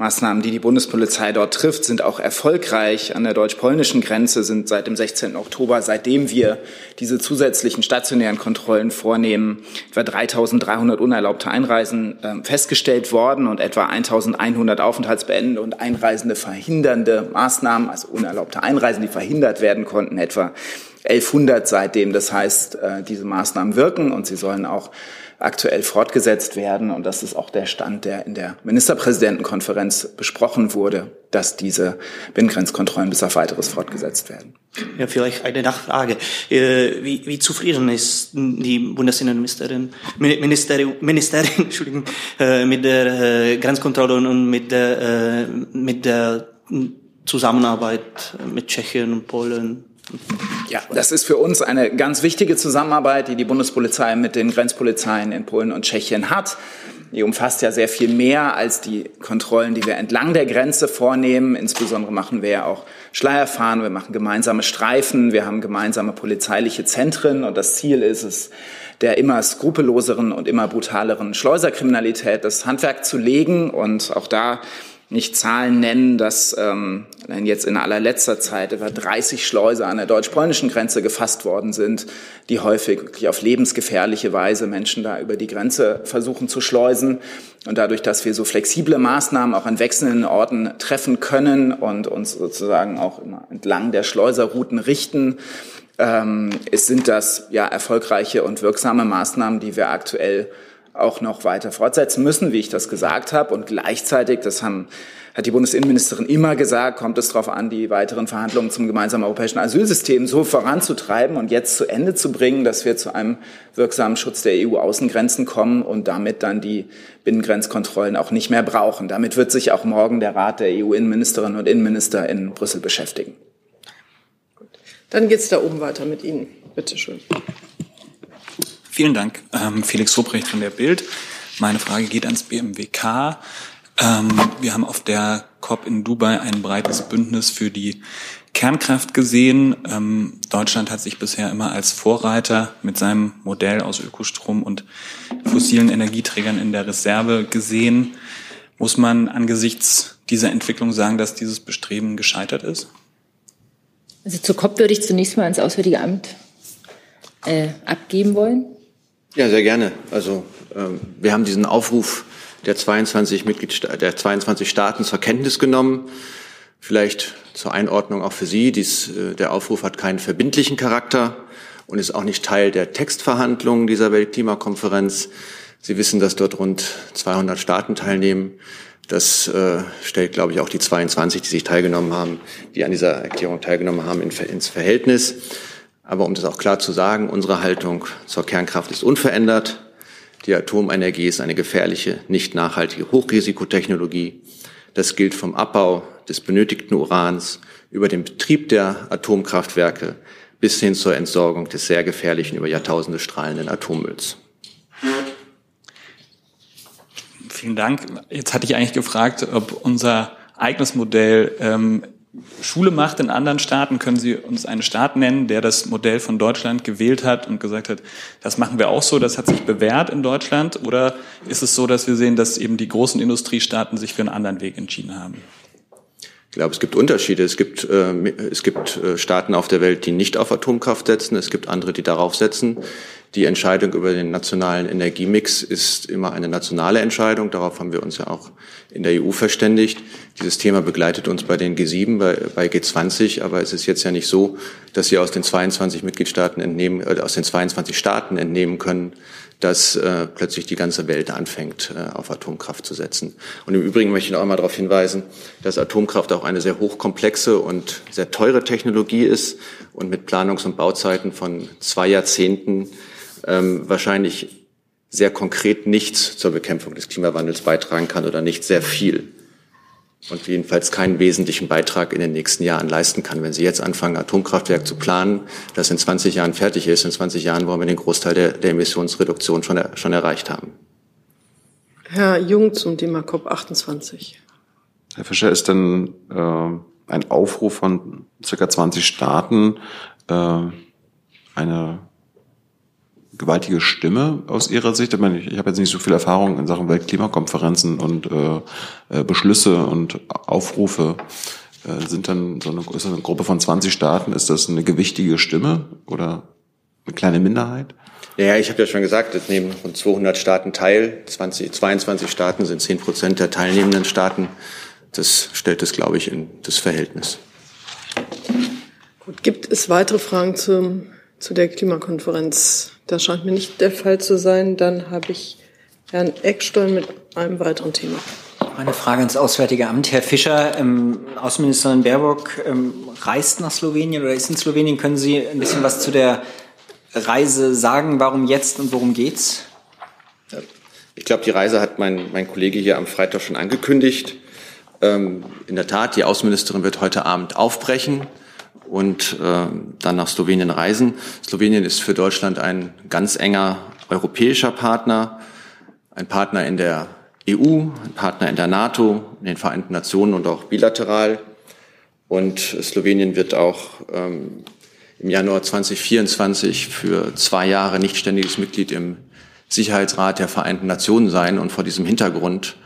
Maßnahmen, die die Bundespolizei dort trifft, sind auch erfolgreich. An der deutsch-polnischen Grenze sind seit dem 16. Oktober, seitdem wir diese zusätzlichen stationären Kontrollen vornehmen, etwa 3.300 unerlaubte Einreisen äh, festgestellt worden und etwa 1.100 Aufenthaltsbeendende und Einreisende verhindernde Maßnahmen, also unerlaubte Einreisen, die verhindert werden konnten, etwa 1100 seitdem. Das heißt, äh, diese Maßnahmen wirken und sie sollen auch aktuell fortgesetzt werden. Und das ist auch der Stand, der in der Ministerpräsidentenkonferenz besprochen wurde, dass diese Binnengrenzkontrollen bis auf weiteres fortgesetzt werden. Ja, vielleicht eine Nachfrage. Äh, Wie, wie zufrieden ist die Bundesinnenministerin, Ministerium, Ministerin, Entschuldigung, äh, mit der äh, Grenzkontrolle und mit der, mit der Zusammenarbeit mit Tschechien und Polen? Ja, das ist für uns eine ganz wichtige Zusammenarbeit, die die Bundespolizei mit den Grenzpolizeien in Polen und Tschechien hat. Die umfasst ja sehr viel mehr als die Kontrollen, die wir entlang der Grenze vornehmen. Insbesondere machen wir ja auch Schleierfahren, wir machen gemeinsame Streifen, wir haben gemeinsame polizeiliche Zentren und das Ziel ist es, der immer skrupelloseren und immer brutaleren Schleuserkriminalität das Handwerk zu legen und auch da nicht Zahlen nennen, dass ähm, jetzt in allerletzter Zeit etwa 30 Schleuse an der deutsch-polnischen Grenze gefasst worden sind, die häufig wirklich auf lebensgefährliche Weise Menschen da über die Grenze versuchen zu schleusen. Und dadurch, dass wir so flexible Maßnahmen auch an wechselnden Orten treffen können und uns sozusagen auch entlang der Schleuserrouten richten, ähm, es sind das ja erfolgreiche und wirksame Maßnahmen, die wir aktuell auch noch weiter fortsetzen müssen, wie ich das gesagt habe. Und gleichzeitig, das haben, hat die Bundesinnenministerin immer gesagt, kommt es darauf an, die weiteren Verhandlungen zum gemeinsamen europäischen Asylsystem so voranzutreiben und jetzt zu Ende zu bringen, dass wir zu einem wirksamen Schutz der EU-Außengrenzen kommen und damit dann die Binnengrenzkontrollen auch nicht mehr brauchen. Damit wird sich auch morgen der Rat der EU-Innenministerinnen und Innenminister in Brüssel beschäftigen. Dann geht es da oben weiter mit Ihnen. Bitte schön. Vielen Dank, ähm, Felix Sobrecht von der Bild. Meine Frage geht ans BMWK. Ähm, wir haben auf der COP in Dubai ein breites Bündnis für die Kernkraft gesehen. Ähm, Deutschland hat sich bisher immer als Vorreiter mit seinem Modell aus Ökostrom und fossilen Energieträgern in der Reserve gesehen. Muss man angesichts dieser Entwicklung sagen, dass dieses Bestreben gescheitert ist? Also zur COP würde ich zunächst mal ans Auswärtige Amt äh, abgeben wollen. Ja, sehr gerne. Also ähm, wir haben diesen Aufruf der 22 Mitgliedstaaten, der 22 Staaten zur Kenntnis genommen. Vielleicht zur Einordnung auch für Sie. Dies, äh, der Aufruf hat keinen verbindlichen Charakter und ist auch nicht Teil der Textverhandlungen dieser Weltklimakonferenz. Sie wissen, dass dort rund 200 Staaten teilnehmen. Das äh, stellt, glaube ich, auch die 22, die sich teilgenommen haben, die an dieser Erklärung teilgenommen haben, in, ins Verhältnis. Aber um das auch klar zu sagen, unsere Haltung zur Kernkraft ist unverändert. Die Atomenergie ist eine gefährliche, nicht nachhaltige Hochrisikotechnologie. Das gilt vom Abbau des benötigten Urans über den Betrieb der Atomkraftwerke bis hin zur Entsorgung des sehr gefährlichen, über Jahrtausende strahlenden Atommülls. Vielen Dank. Jetzt hatte ich eigentlich gefragt, ob unser eigenes Modell ähm, Schule macht in anderen Staaten. Können Sie uns einen Staat nennen, der das Modell von Deutschland gewählt hat und gesagt hat, das machen wir auch so, das hat sich bewährt in Deutschland? Oder ist es so, dass wir sehen, dass eben die großen Industriestaaten sich für einen anderen Weg entschieden haben? Ich glaube, es gibt Unterschiede. Es gibt, äh, es gibt äh, Staaten auf der Welt, die nicht auf Atomkraft setzen. Es gibt andere, die darauf setzen. Die Entscheidung über den nationalen Energiemix ist immer eine nationale Entscheidung. Darauf haben wir uns ja auch in der EU verständigt. Dieses Thema begleitet uns bei den G7, bei, bei G20, aber es ist jetzt ja nicht so, dass Sie aus den 22 Mitgliedstaaten entnehmen, äh, aus den 22 Staaten entnehmen können, dass äh, plötzlich die ganze Welt anfängt, äh, auf Atomkraft zu setzen. Und im Übrigen möchte ich noch einmal darauf hinweisen, dass Atomkraft auch eine sehr hochkomplexe und sehr teure Technologie ist und mit Planungs- und Bauzeiten von zwei Jahrzehnten ähm, wahrscheinlich sehr konkret nichts zur Bekämpfung des Klimawandels beitragen kann oder nicht sehr viel und jedenfalls keinen wesentlichen Beitrag in den nächsten Jahren leisten kann. Wenn Sie jetzt anfangen, Atomkraftwerk zu planen, das in 20 Jahren fertig ist, in 20 Jahren wollen wir den Großteil der, der Emissionsreduktion schon, schon erreicht haben. Herr Jung zum Thema COP28. Herr Fischer, ist denn äh, ein Aufruf von circa 20 Staaten äh, eine gewaltige Stimme aus Ihrer Sicht? Ich, meine, ich, ich habe jetzt nicht so viel Erfahrung in Sachen Weltklimakonferenzen und äh, äh, Beschlüsse und Aufrufe. Äh, sind dann so eine, ist eine Gruppe von 20 Staaten, ist das eine gewichtige Stimme oder eine kleine Minderheit? Ja, ich habe ja schon gesagt, es nehmen rund 200 Staaten teil. 20, 22 Staaten sind 10 Prozent der teilnehmenden Staaten. Das stellt es, glaube ich, in das Verhältnis. Gut, gibt es weitere Fragen zum, zu der Klimakonferenz? Das scheint mir nicht der Fall zu sein. Dann habe ich Herrn Eckstein mit einem weiteren Thema. Eine Frage ins Auswärtige Amt. Herr Fischer, ähm, Außenministerin Baerbock ähm, reist nach Slowenien oder ist in Slowenien. Können Sie ein bisschen was zu der Reise sagen? Warum jetzt und worum geht's? Ich glaube, die Reise hat mein, mein Kollege hier am Freitag schon angekündigt. Ähm, in der Tat, die Außenministerin wird heute Abend aufbrechen und äh, dann nach Slowenien reisen. Slowenien ist für Deutschland ein ganz enger europäischer Partner, ein Partner in der EU, ein Partner in der NATO, in den Vereinten Nationen und auch bilateral. Und Slowenien wird auch ähm, im Januar 2024 für zwei Jahre nichtständiges Mitglied im Sicherheitsrat der Vereinten Nationen sein. Und vor diesem Hintergrund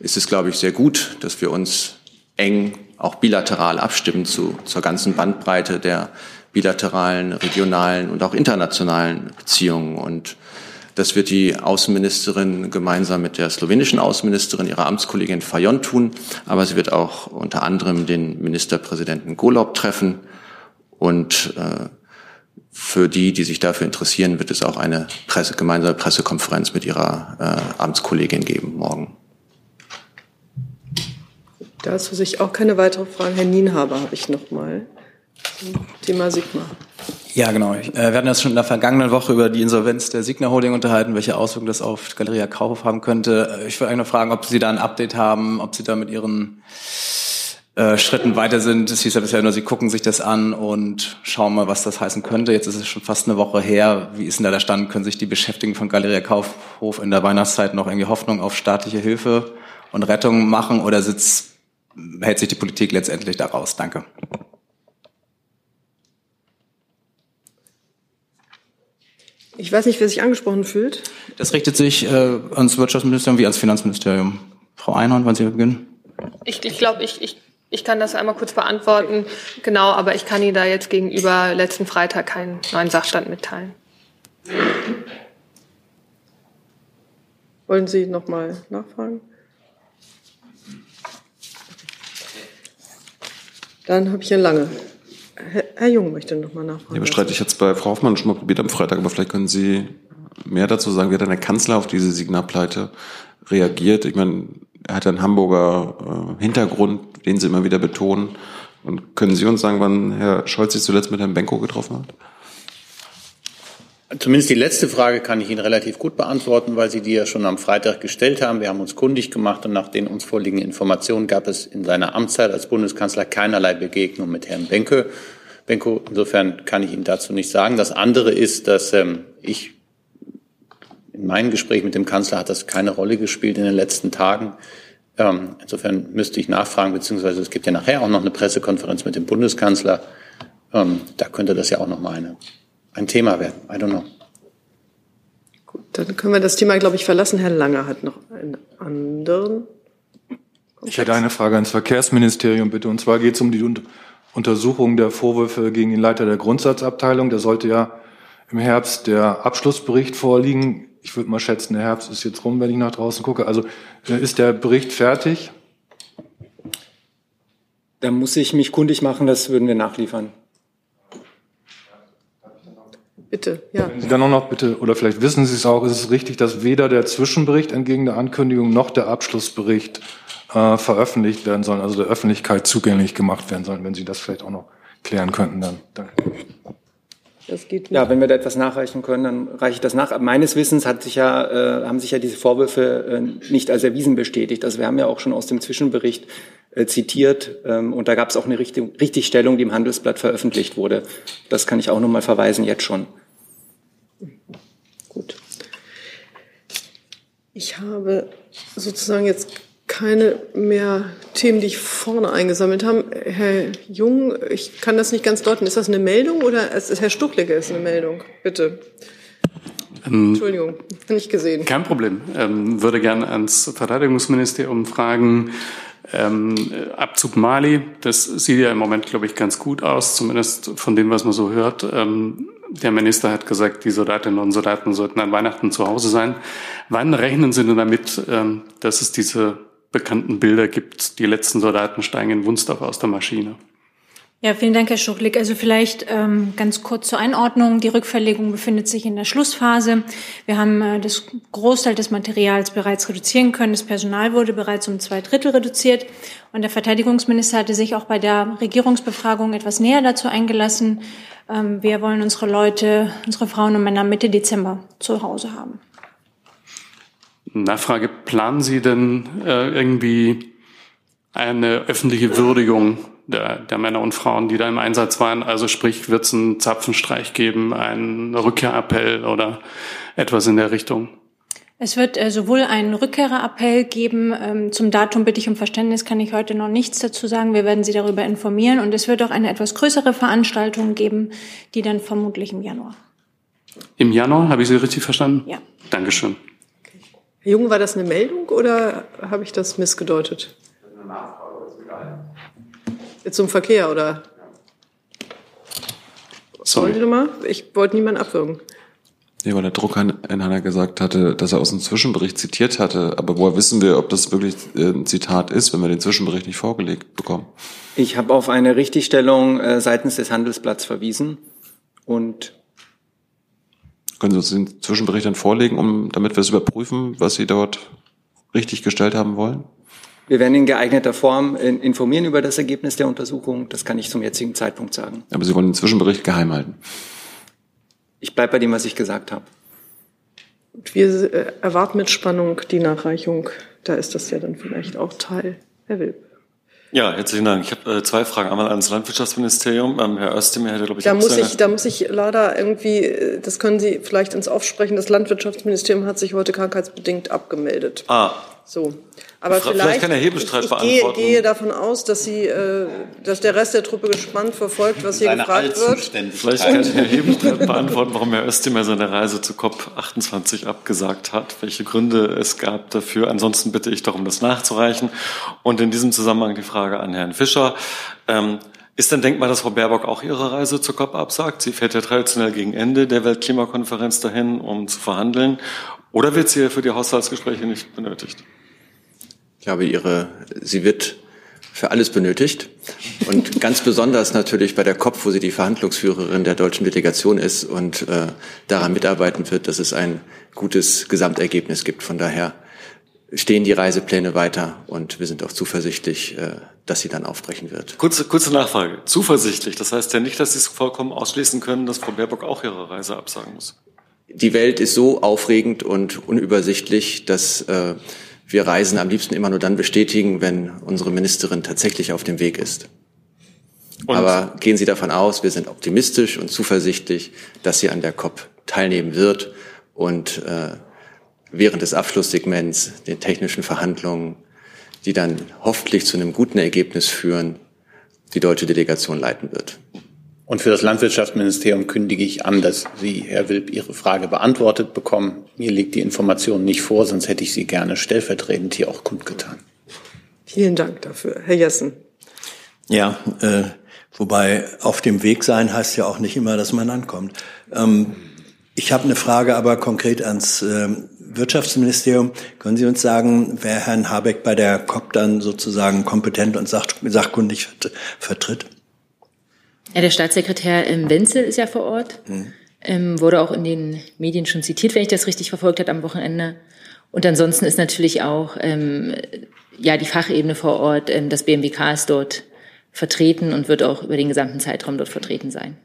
ist es, glaube ich, sehr gut, dass wir uns eng auch bilateral abstimmen zu, zur ganzen Bandbreite der bilateralen, regionalen und auch internationalen Beziehungen. Und das wird die Außenministerin gemeinsam mit der slowenischen Außenministerin, ihrer Amtskollegin Fajon tun. Aber sie wird auch unter anderem den Ministerpräsidenten Golob treffen. Und äh, für die, die sich dafür interessieren, wird es auch eine Presse, gemeinsame Pressekonferenz mit ihrer äh, Amtskollegin geben morgen. Dazu sich auch keine weiteren Fragen. Herr Nienhaber habe ich noch mal. Thema Sigma. Ja, genau. Äh, wir hatten uns schon in der vergangenen Woche über die Insolvenz der Signa Holding unterhalten, welche Auswirkungen das auf Galeria Kaufhof haben könnte. Äh, ich würde eigentlich noch fragen, ob Sie da ein Update haben, ob Sie da mit Ihren äh, Schritten weiter sind. Es hieß ja bisher nur, Sie gucken sich das an und schauen mal, was das heißen könnte. Jetzt ist es schon fast eine Woche her. Wie ist denn da der Stand? Können sich die Beschäftigten von Galeria Kaufhof in der Weihnachtszeit noch irgendwie Hoffnung auf staatliche Hilfe und Rettung machen oder sitzt, hält sich die Politik letztendlich daraus? Danke. Ich weiß nicht, wer sich angesprochen fühlt. Das richtet sich äh, ans Wirtschaftsministerium wie ans Finanzministerium. Frau Einhorn, wollen Sie beginnen? Ich, ich glaube, ich, ich, ich kann das einmal kurz beantworten. Genau, aber ich kann Ihnen da jetzt gegenüber letzten Freitag keinen neuen Sachstand mitteilen. Wollen Sie noch mal nachfragen? Dann habe ich eine lange. Herr, Jung möchte noch mal nachfragen. Ja, bestreite ich jetzt bei Frau Hoffmann schon mal probiert am Freitag, aber vielleicht können Sie mehr dazu sagen. Wie hat denn der Kanzler auf diese Signalpleite reagiert? Ich meine, er hat einen Hamburger äh, Hintergrund, den Sie immer wieder betonen. Und können Sie uns sagen, wann Herr Scholz sich zuletzt mit Herrn Benko getroffen hat? Zumindest die letzte Frage kann ich Ihnen relativ gut beantworten, weil Sie die ja schon am Freitag gestellt haben. Wir haben uns kundig gemacht und nach den uns vorliegenden Informationen gab es in seiner Amtszeit als Bundeskanzler keinerlei Begegnung mit Herrn Benke. Benko, insofern kann ich Ihnen dazu nicht sagen. Das andere ist, dass ähm, ich in meinem Gespräch mit dem Kanzler hat das keine Rolle gespielt in den letzten Tagen. Ähm, insofern müsste ich nachfragen, beziehungsweise es gibt ja nachher auch noch eine Pressekonferenz mit dem Bundeskanzler. Ähm, da könnte das ja auch noch mal eine ein Thema werden. I don't know. Gut, dann können wir das Thema, glaube ich, verlassen. Herr Lange hat noch einen anderen. Ich hätte eine Frage ans Verkehrsministerium, bitte. Und zwar geht es um die Untersuchung der Vorwürfe gegen den Leiter der Grundsatzabteilung. Da sollte ja im Herbst der Abschlussbericht vorliegen. Ich würde mal schätzen, der Herbst ist jetzt rum, wenn ich nach draußen gucke. Also äh, ist der Bericht fertig? Da muss ich mich kundig machen, das würden wir nachliefern. Bitte, ja. Wenn Sie dann auch noch bitte, oder vielleicht wissen Sie es auch, ist es richtig, dass weder der Zwischenbericht entgegen der Ankündigung noch der Abschlussbericht äh, veröffentlicht werden sollen, also der Öffentlichkeit zugänglich gemacht werden sollen, wenn Sie das vielleicht auch noch klären könnten dann. Danke. Das geht ja, wenn wir da etwas nachreichen können, dann reiche ich das nach. Meines Wissens hat sich ja, äh, haben sich ja diese Vorwürfe äh, nicht als erwiesen bestätigt. Also wir haben ja auch schon aus dem Zwischenbericht äh, zitiert ähm, und da gab es auch eine Richtung, Richtigstellung, die im Handelsblatt veröffentlicht wurde. Das kann ich auch nochmal verweisen jetzt schon. Ich habe sozusagen jetzt keine mehr Themen, die ich vorne eingesammelt habe. Herr Jung, ich kann das nicht ganz deuten. Ist das eine Meldung oder ist Herr Stuchlecke ist eine Meldung? Bitte. Ähm, Entschuldigung, nicht gesehen. Kein Problem. Ähm, würde gerne ans Verteidigungsministerium fragen. Ähm, Abzug Mali, das sieht ja im Moment, glaube ich, ganz gut aus, zumindest von dem, was man so hört. Ähm, der Minister hat gesagt, die Soldatinnen und Soldaten sollten an Weihnachten zu Hause sein. Wann rechnen Sie denn damit, ähm, dass es diese bekannten Bilder gibt, die letzten Soldaten steigen in Wunstorf aus der Maschine? Ja, vielen Dank, Herr Schuchlik. Also vielleicht ähm, ganz kurz zur Einordnung. Die Rückverlegung befindet sich in der Schlussphase. Wir haben äh, das Großteil des Materials bereits reduzieren können. Das Personal wurde bereits um zwei Drittel reduziert. Und der Verteidigungsminister hatte sich auch bei der Regierungsbefragung etwas näher dazu eingelassen. Ähm, wir wollen unsere Leute, unsere Frauen und Männer Mitte Dezember zu Hause haben. Nachfrage, planen Sie denn äh, irgendwie eine öffentliche Würdigung der, der Männer und Frauen, die da im Einsatz waren. Also sprich, wird es einen Zapfenstreich geben, einen Rückkehrappell oder etwas in der Richtung? Es wird äh, sowohl einen Rückkehrerappell geben. Ähm, zum Datum bitte ich um Verständnis, kann ich heute noch nichts dazu sagen. Wir werden Sie darüber informieren. Und es wird auch eine etwas größere Veranstaltung geben, die dann vermutlich im Januar. Im Januar, habe ich Sie richtig verstanden? Ja. Dankeschön. Herr Jung, war das eine Meldung oder habe ich das missgedeutet? Eine zum Verkehr oder? Sorry. Wollen Sie nochmal? Ich wollte niemanden abwürgen. Nee, weil der Druckanhänger gesagt hatte, dass er aus dem Zwischenbericht zitiert hatte. Aber woher wissen wir, ob das wirklich äh, ein Zitat ist, wenn wir den Zwischenbericht nicht vorgelegt bekommen? Ich habe auf eine Richtigstellung äh, seitens des Handelsblatts verwiesen und können Sie uns den Zwischenbericht dann vorlegen, um, damit wir es überprüfen, was Sie dort richtig gestellt haben wollen? Wir werden in geeigneter Form informieren über das Ergebnis der Untersuchung. Das kann ich zum jetzigen Zeitpunkt sagen. Aber Sie wollen den Zwischenbericht geheim halten? Ich bleibe bei dem, was ich gesagt habe. Wir äh, erwarten mit Spannung die Nachreichung. Da ist das ja dann vielleicht auch Teil. Herr Wilp. Ja, herzlichen Dank. Ich habe äh, zwei Fragen. Einmal ans Landwirtschaftsministerium. Ähm, Herr Özdemir hätte, glaube ich, da muss ich, da muss ich leider irgendwie, äh, das können Sie vielleicht ins Aufsprechen. Das Landwirtschaftsministerium hat sich heute krankheitsbedingt abgemeldet. Ah. So. Aber vielleicht, vielleicht kann Herr Hebestreit ich, ich beantworten. Gehe, gehe davon aus, dass Sie, äh, dass der Rest der Truppe gespannt verfolgt, was hier Seine gefragt wird. Vielleicht kann Herr Hebestreit beantworten, warum Herr Özdemir seine Reise zu COP28 abgesagt hat, welche Gründe es gab dafür. Ansonsten bitte ich darum, das nachzureichen. Und in diesem Zusammenhang die Frage an Herrn Fischer. Ähm, ist denn denkbar, dass Frau Baerbock auch ihre Reise zur COP absagt? Sie fährt ja traditionell gegen Ende der Weltklimakonferenz dahin, um zu verhandeln. Oder wird sie für die Haushaltsgespräche nicht benötigt? Ich glaube, ihre, sie wird für alles benötigt. Und ganz besonders natürlich bei der COP, wo sie die Verhandlungsführerin der deutschen Delegation ist und äh, daran mitarbeiten wird, dass es ein gutes Gesamtergebnis gibt. Von daher stehen die Reisepläne weiter und wir sind auch zuversichtlich, äh, dass sie dann aufbrechen wird. Kurze, kurze Nachfrage. Zuversichtlich, das heißt ja nicht, dass Sie es vollkommen ausschließen können, dass Frau Baerbock auch ihre Reise absagen muss. Die Welt ist so aufregend und unübersichtlich, dass äh, wir Reisen am liebsten immer nur dann bestätigen, wenn unsere Ministerin tatsächlich auf dem Weg ist. Und? Aber gehen Sie davon aus, wir sind optimistisch und zuversichtlich, dass sie an der COP teilnehmen wird und äh, während des Abschlusssegments, den technischen Verhandlungen, die dann hoffentlich zu einem guten Ergebnis führen, die deutsche Delegation leiten wird. Und für das Landwirtschaftsministerium kündige ich an, dass Sie, Herr Wilp, Ihre Frage beantwortet bekommen. Mir liegt die Information nicht vor, sonst hätte ich sie gerne stellvertretend hier auch kundgetan. Vielen Dank dafür. Herr Jessen. Ja, äh, wobei auf dem Weg sein heißt ja auch nicht immer, dass man ankommt. Ähm, ich habe eine Frage aber konkret ans äh, Wirtschaftsministerium. Können Sie uns sagen, wer Herrn Habeck bei der COP dann sozusagen kompetent und sachkundig vertritt? Ja, der Staatssekretär ähm, Wenzel ist ja vor Ort. Mhm. Ähm, wurde auch in den Medien schon zitiert, wenn ich das richtig verfolgt habe am Wochenende. Und ansonsten ist natürlich auch ähm, ja die Fachebene vor Ort. Ähm, das BMWK ist dort vertreten und wird auch über den gesamten Zeitraum dort vertreten sein.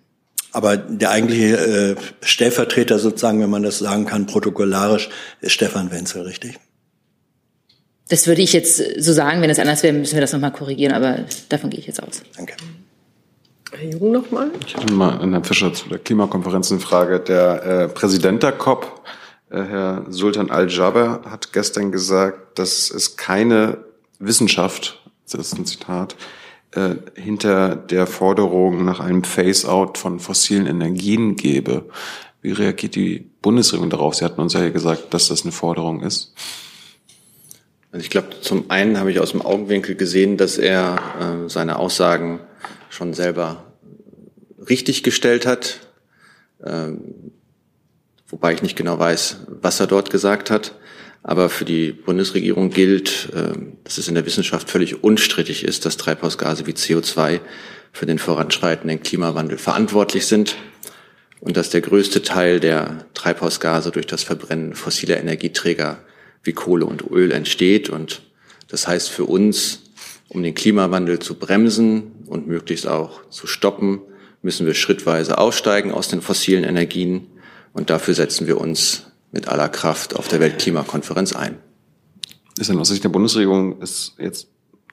Aber der eigentliche äh, Stellvertreter sozusagen, wenn man das sagen kann, protokollarisch, ist Stefan Wenzel, richtig? Das würde ich jetzt so sagen. Wenn es anders wäre, müssen wir das nochmal korrigieren. Aber davon gehe ich jetzt aus. Danke. Herr Jung nochmal. Ich hatte mal an Herrn Fischer zu der Klimakonferenz eine Frage. Der äh, Präsident der COP, äh, Herr Sultan Al-Jaber, hat gestern gesagt, dass es keine Wissenschaft, das ist ein Zitat, äh, hinter der Forderung nach einem Phase-out von fossilen Energien gebe. Wie reagiert die Bundesregierung darauf? Sie hatten uns ja gesagt, dass das eine Forderung ist. Also ich glaube, zum einen habe ich aus dem Augenwinkel gesehen, dass er äh, seine Aussagen schon selber richtig gestellt hat, ähm, wobei ich nicht genau weiß, was er dort gesagt hat. Aber für die Bundesregierung gilt, ähm, dass es in der Wissenschaft völlig unstrittig ist, dass Treibhausgase wie CO2 für den voranschreitenden Klimawandel verantwortlich sind und dass der größte Teil der Treibhausgase durch das Verbrennen fossiler Energieträger wie Kohle und Öl entsteht. Und das heißt für uns, um den Klimawandel zu bremsen und möglichst auch zu stoppen, müssen wir schrittweise aussteigen aus den fossilen Energien. Und dafür setzen wir uns mit aller Kraft auf der Weltklimakonferenz ein. Ist denn aus Sicht der Bundesregierung ist jetzt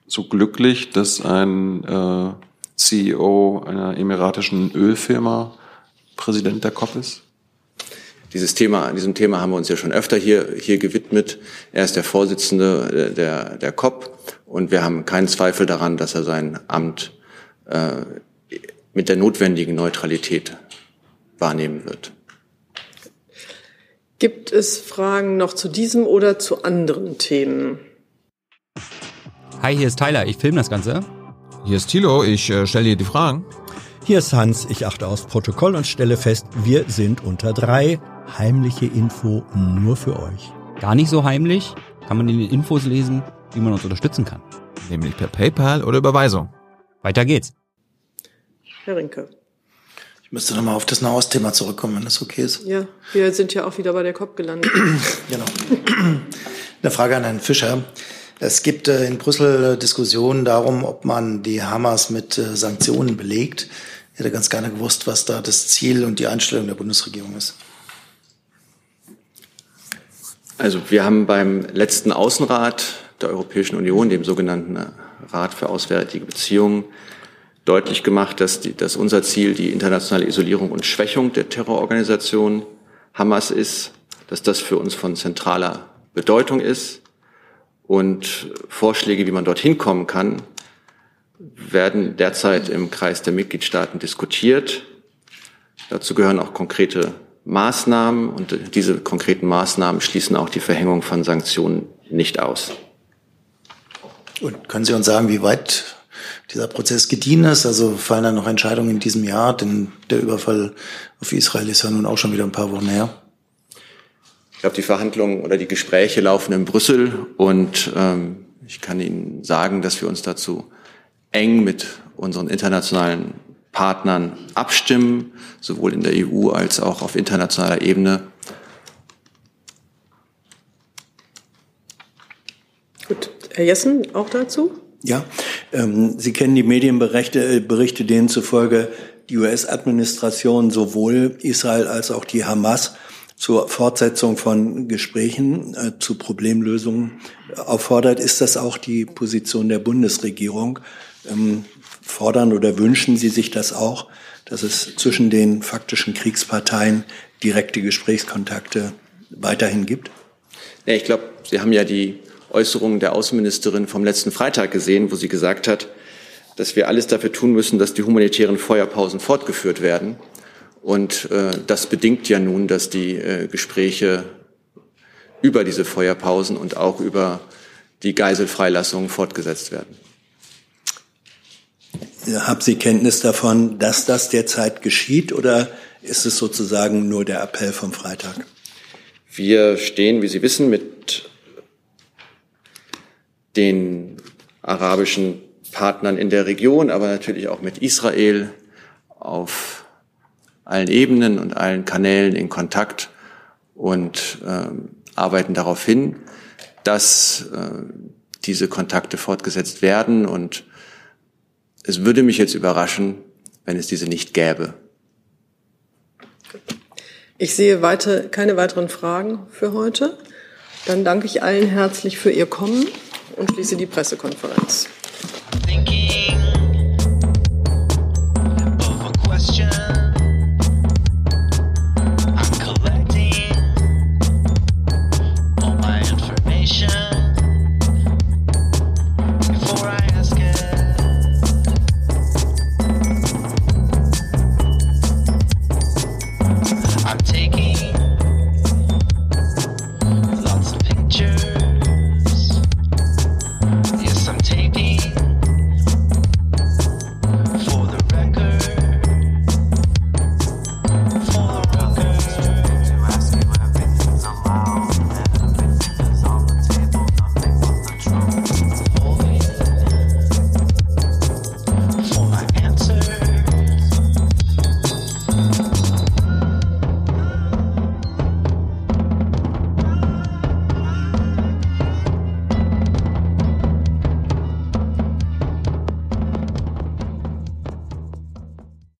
so glücklich, dass ein äh, CEO einer emiratischen Ölfirma Präsident der COP ist? Dieses Thema, diesem Thema haben wir uns ja schon öfter hier, hier gewidmet. Er ist der Vorsitzende der, der COP und wir haben keinen Zweifel daran, dass er sein Amt äh, mit der notwendigen Neutralität wahrnehmen wird. Gibt es Fragen noch zu diesem oder zu anderen Themen? Hi, hier ist Tyler, ich filme das Ganze. Hier ist Thilo, ich äh, stelle dir die Fragen. Hier ist Hans, ich achte aufs Protokoll und stelle fest, wir sind unter drei. Heimliche Info nur für euch. Gar nicht so heimlich, kann man in den Infos lesen, wie man uns unterstützen kann. Nämlich per PayPal oder Überweisung. Weiter geht's. Herr Rinke. Ich müsste nochmal auf das Nahostthema zurückkommen, wenn das okay ist. Ja, wir sind ja auch wieder bei der COP gelandet. genau. Eine Frage an Herrn Fischer. Es gibt äh, in Brüssel Diskussionen darum, ob man die Hamas mit äh, Sanktionen belegt. Ich hätte ganz gerne gewusst, was da das Ziel und die Einstellung der Bundesregierung ist. Also wir haben beim letzten Außenrat der Europäischen Union, dem sogenannten Rat für Auswärtige Beziehungen, deutlich gemacht, dass, die, dass unser Ziel die internationale Isolierung und Schwächung der Terrororganisation Hamas ist, dass das für uns von zentraler Bedeutung ist und Vorschläge, wie man dorthin kommen kann, werden derzeit im Kreis der Mitgliedstaaten diskutiert. Dazu gehören auch konkrete Maßnahmen und diese konkreten Maßnahmen schließen auch die Verhängung von Sanktionen nicht aus. Und können Sie uns sagen, wie weit dieser Prozess gediehen ist? Also fallen da noch Entscheidungen in diesem Jahr? Denn der Überfall auf Israel ist ja nun auch schon wieder ein paar Wochen her. Ich glaube, die Verhandlungen oder die Gespräche laufen in Brüssel und ähm, ich kann Ihnen sagen, dass wir uns dazu eng mit unseren internationalen Partnern abstimmen, sowohl in der EU als auch auf internationaler Ebene. Gut, Herr Jessen, auch dazu? Ja, ähm, Sie kennen die Medienberichte, äh, Berichte, denen zufolge die US-Administration sowohl Israel als auch die Hamas zur Fortsetzung von Gesprächen äh, zu Problemlösungen auffordert. Ist das auch die Position der Bundesregierung? Ähm, fordern oder wünschen Sie sich das auch, dass es zwischen den faktischen Kriegsparteien direkte Gesprächskontakte weiterhin gibt? Ja, ich glaube, Sie haben ja die Äußerungen der Außenministerin vom letzten Freitag gesehen, wo sie gesagt hat, dass wir alles dafür tun müssen, dass die humanitären Feuerpausen fortgeführt werden. Und äh, das bedingt ja nun, dass die äh, Gespräche über diese Feuerpausen und auch über die Geiselfreilassungen fortgesetzt werden. Haben Sie Kenntnis davon, dass das derzeit geschieht oder ist es sozusagen nur der Appell vom Freitag? Wir stehen, wie Sie wissen, mit den arabischen Partnern in der Region, aber natürlich auch mit Israel auf allen Ebenen und allen Kanälen in Kontakt und äh, arbeiten darauf hin, dass äh, diese Kontakte fortgesetzt werden. Und es würde mich jetzt überraschen, wenn es diese nicht gäbe. Ich sehe weiter, keine weiteren Fragen für heute. Dann danke ich allen herzlich für Ihr Kommen und schließe die Pressekonferenz. Thinking.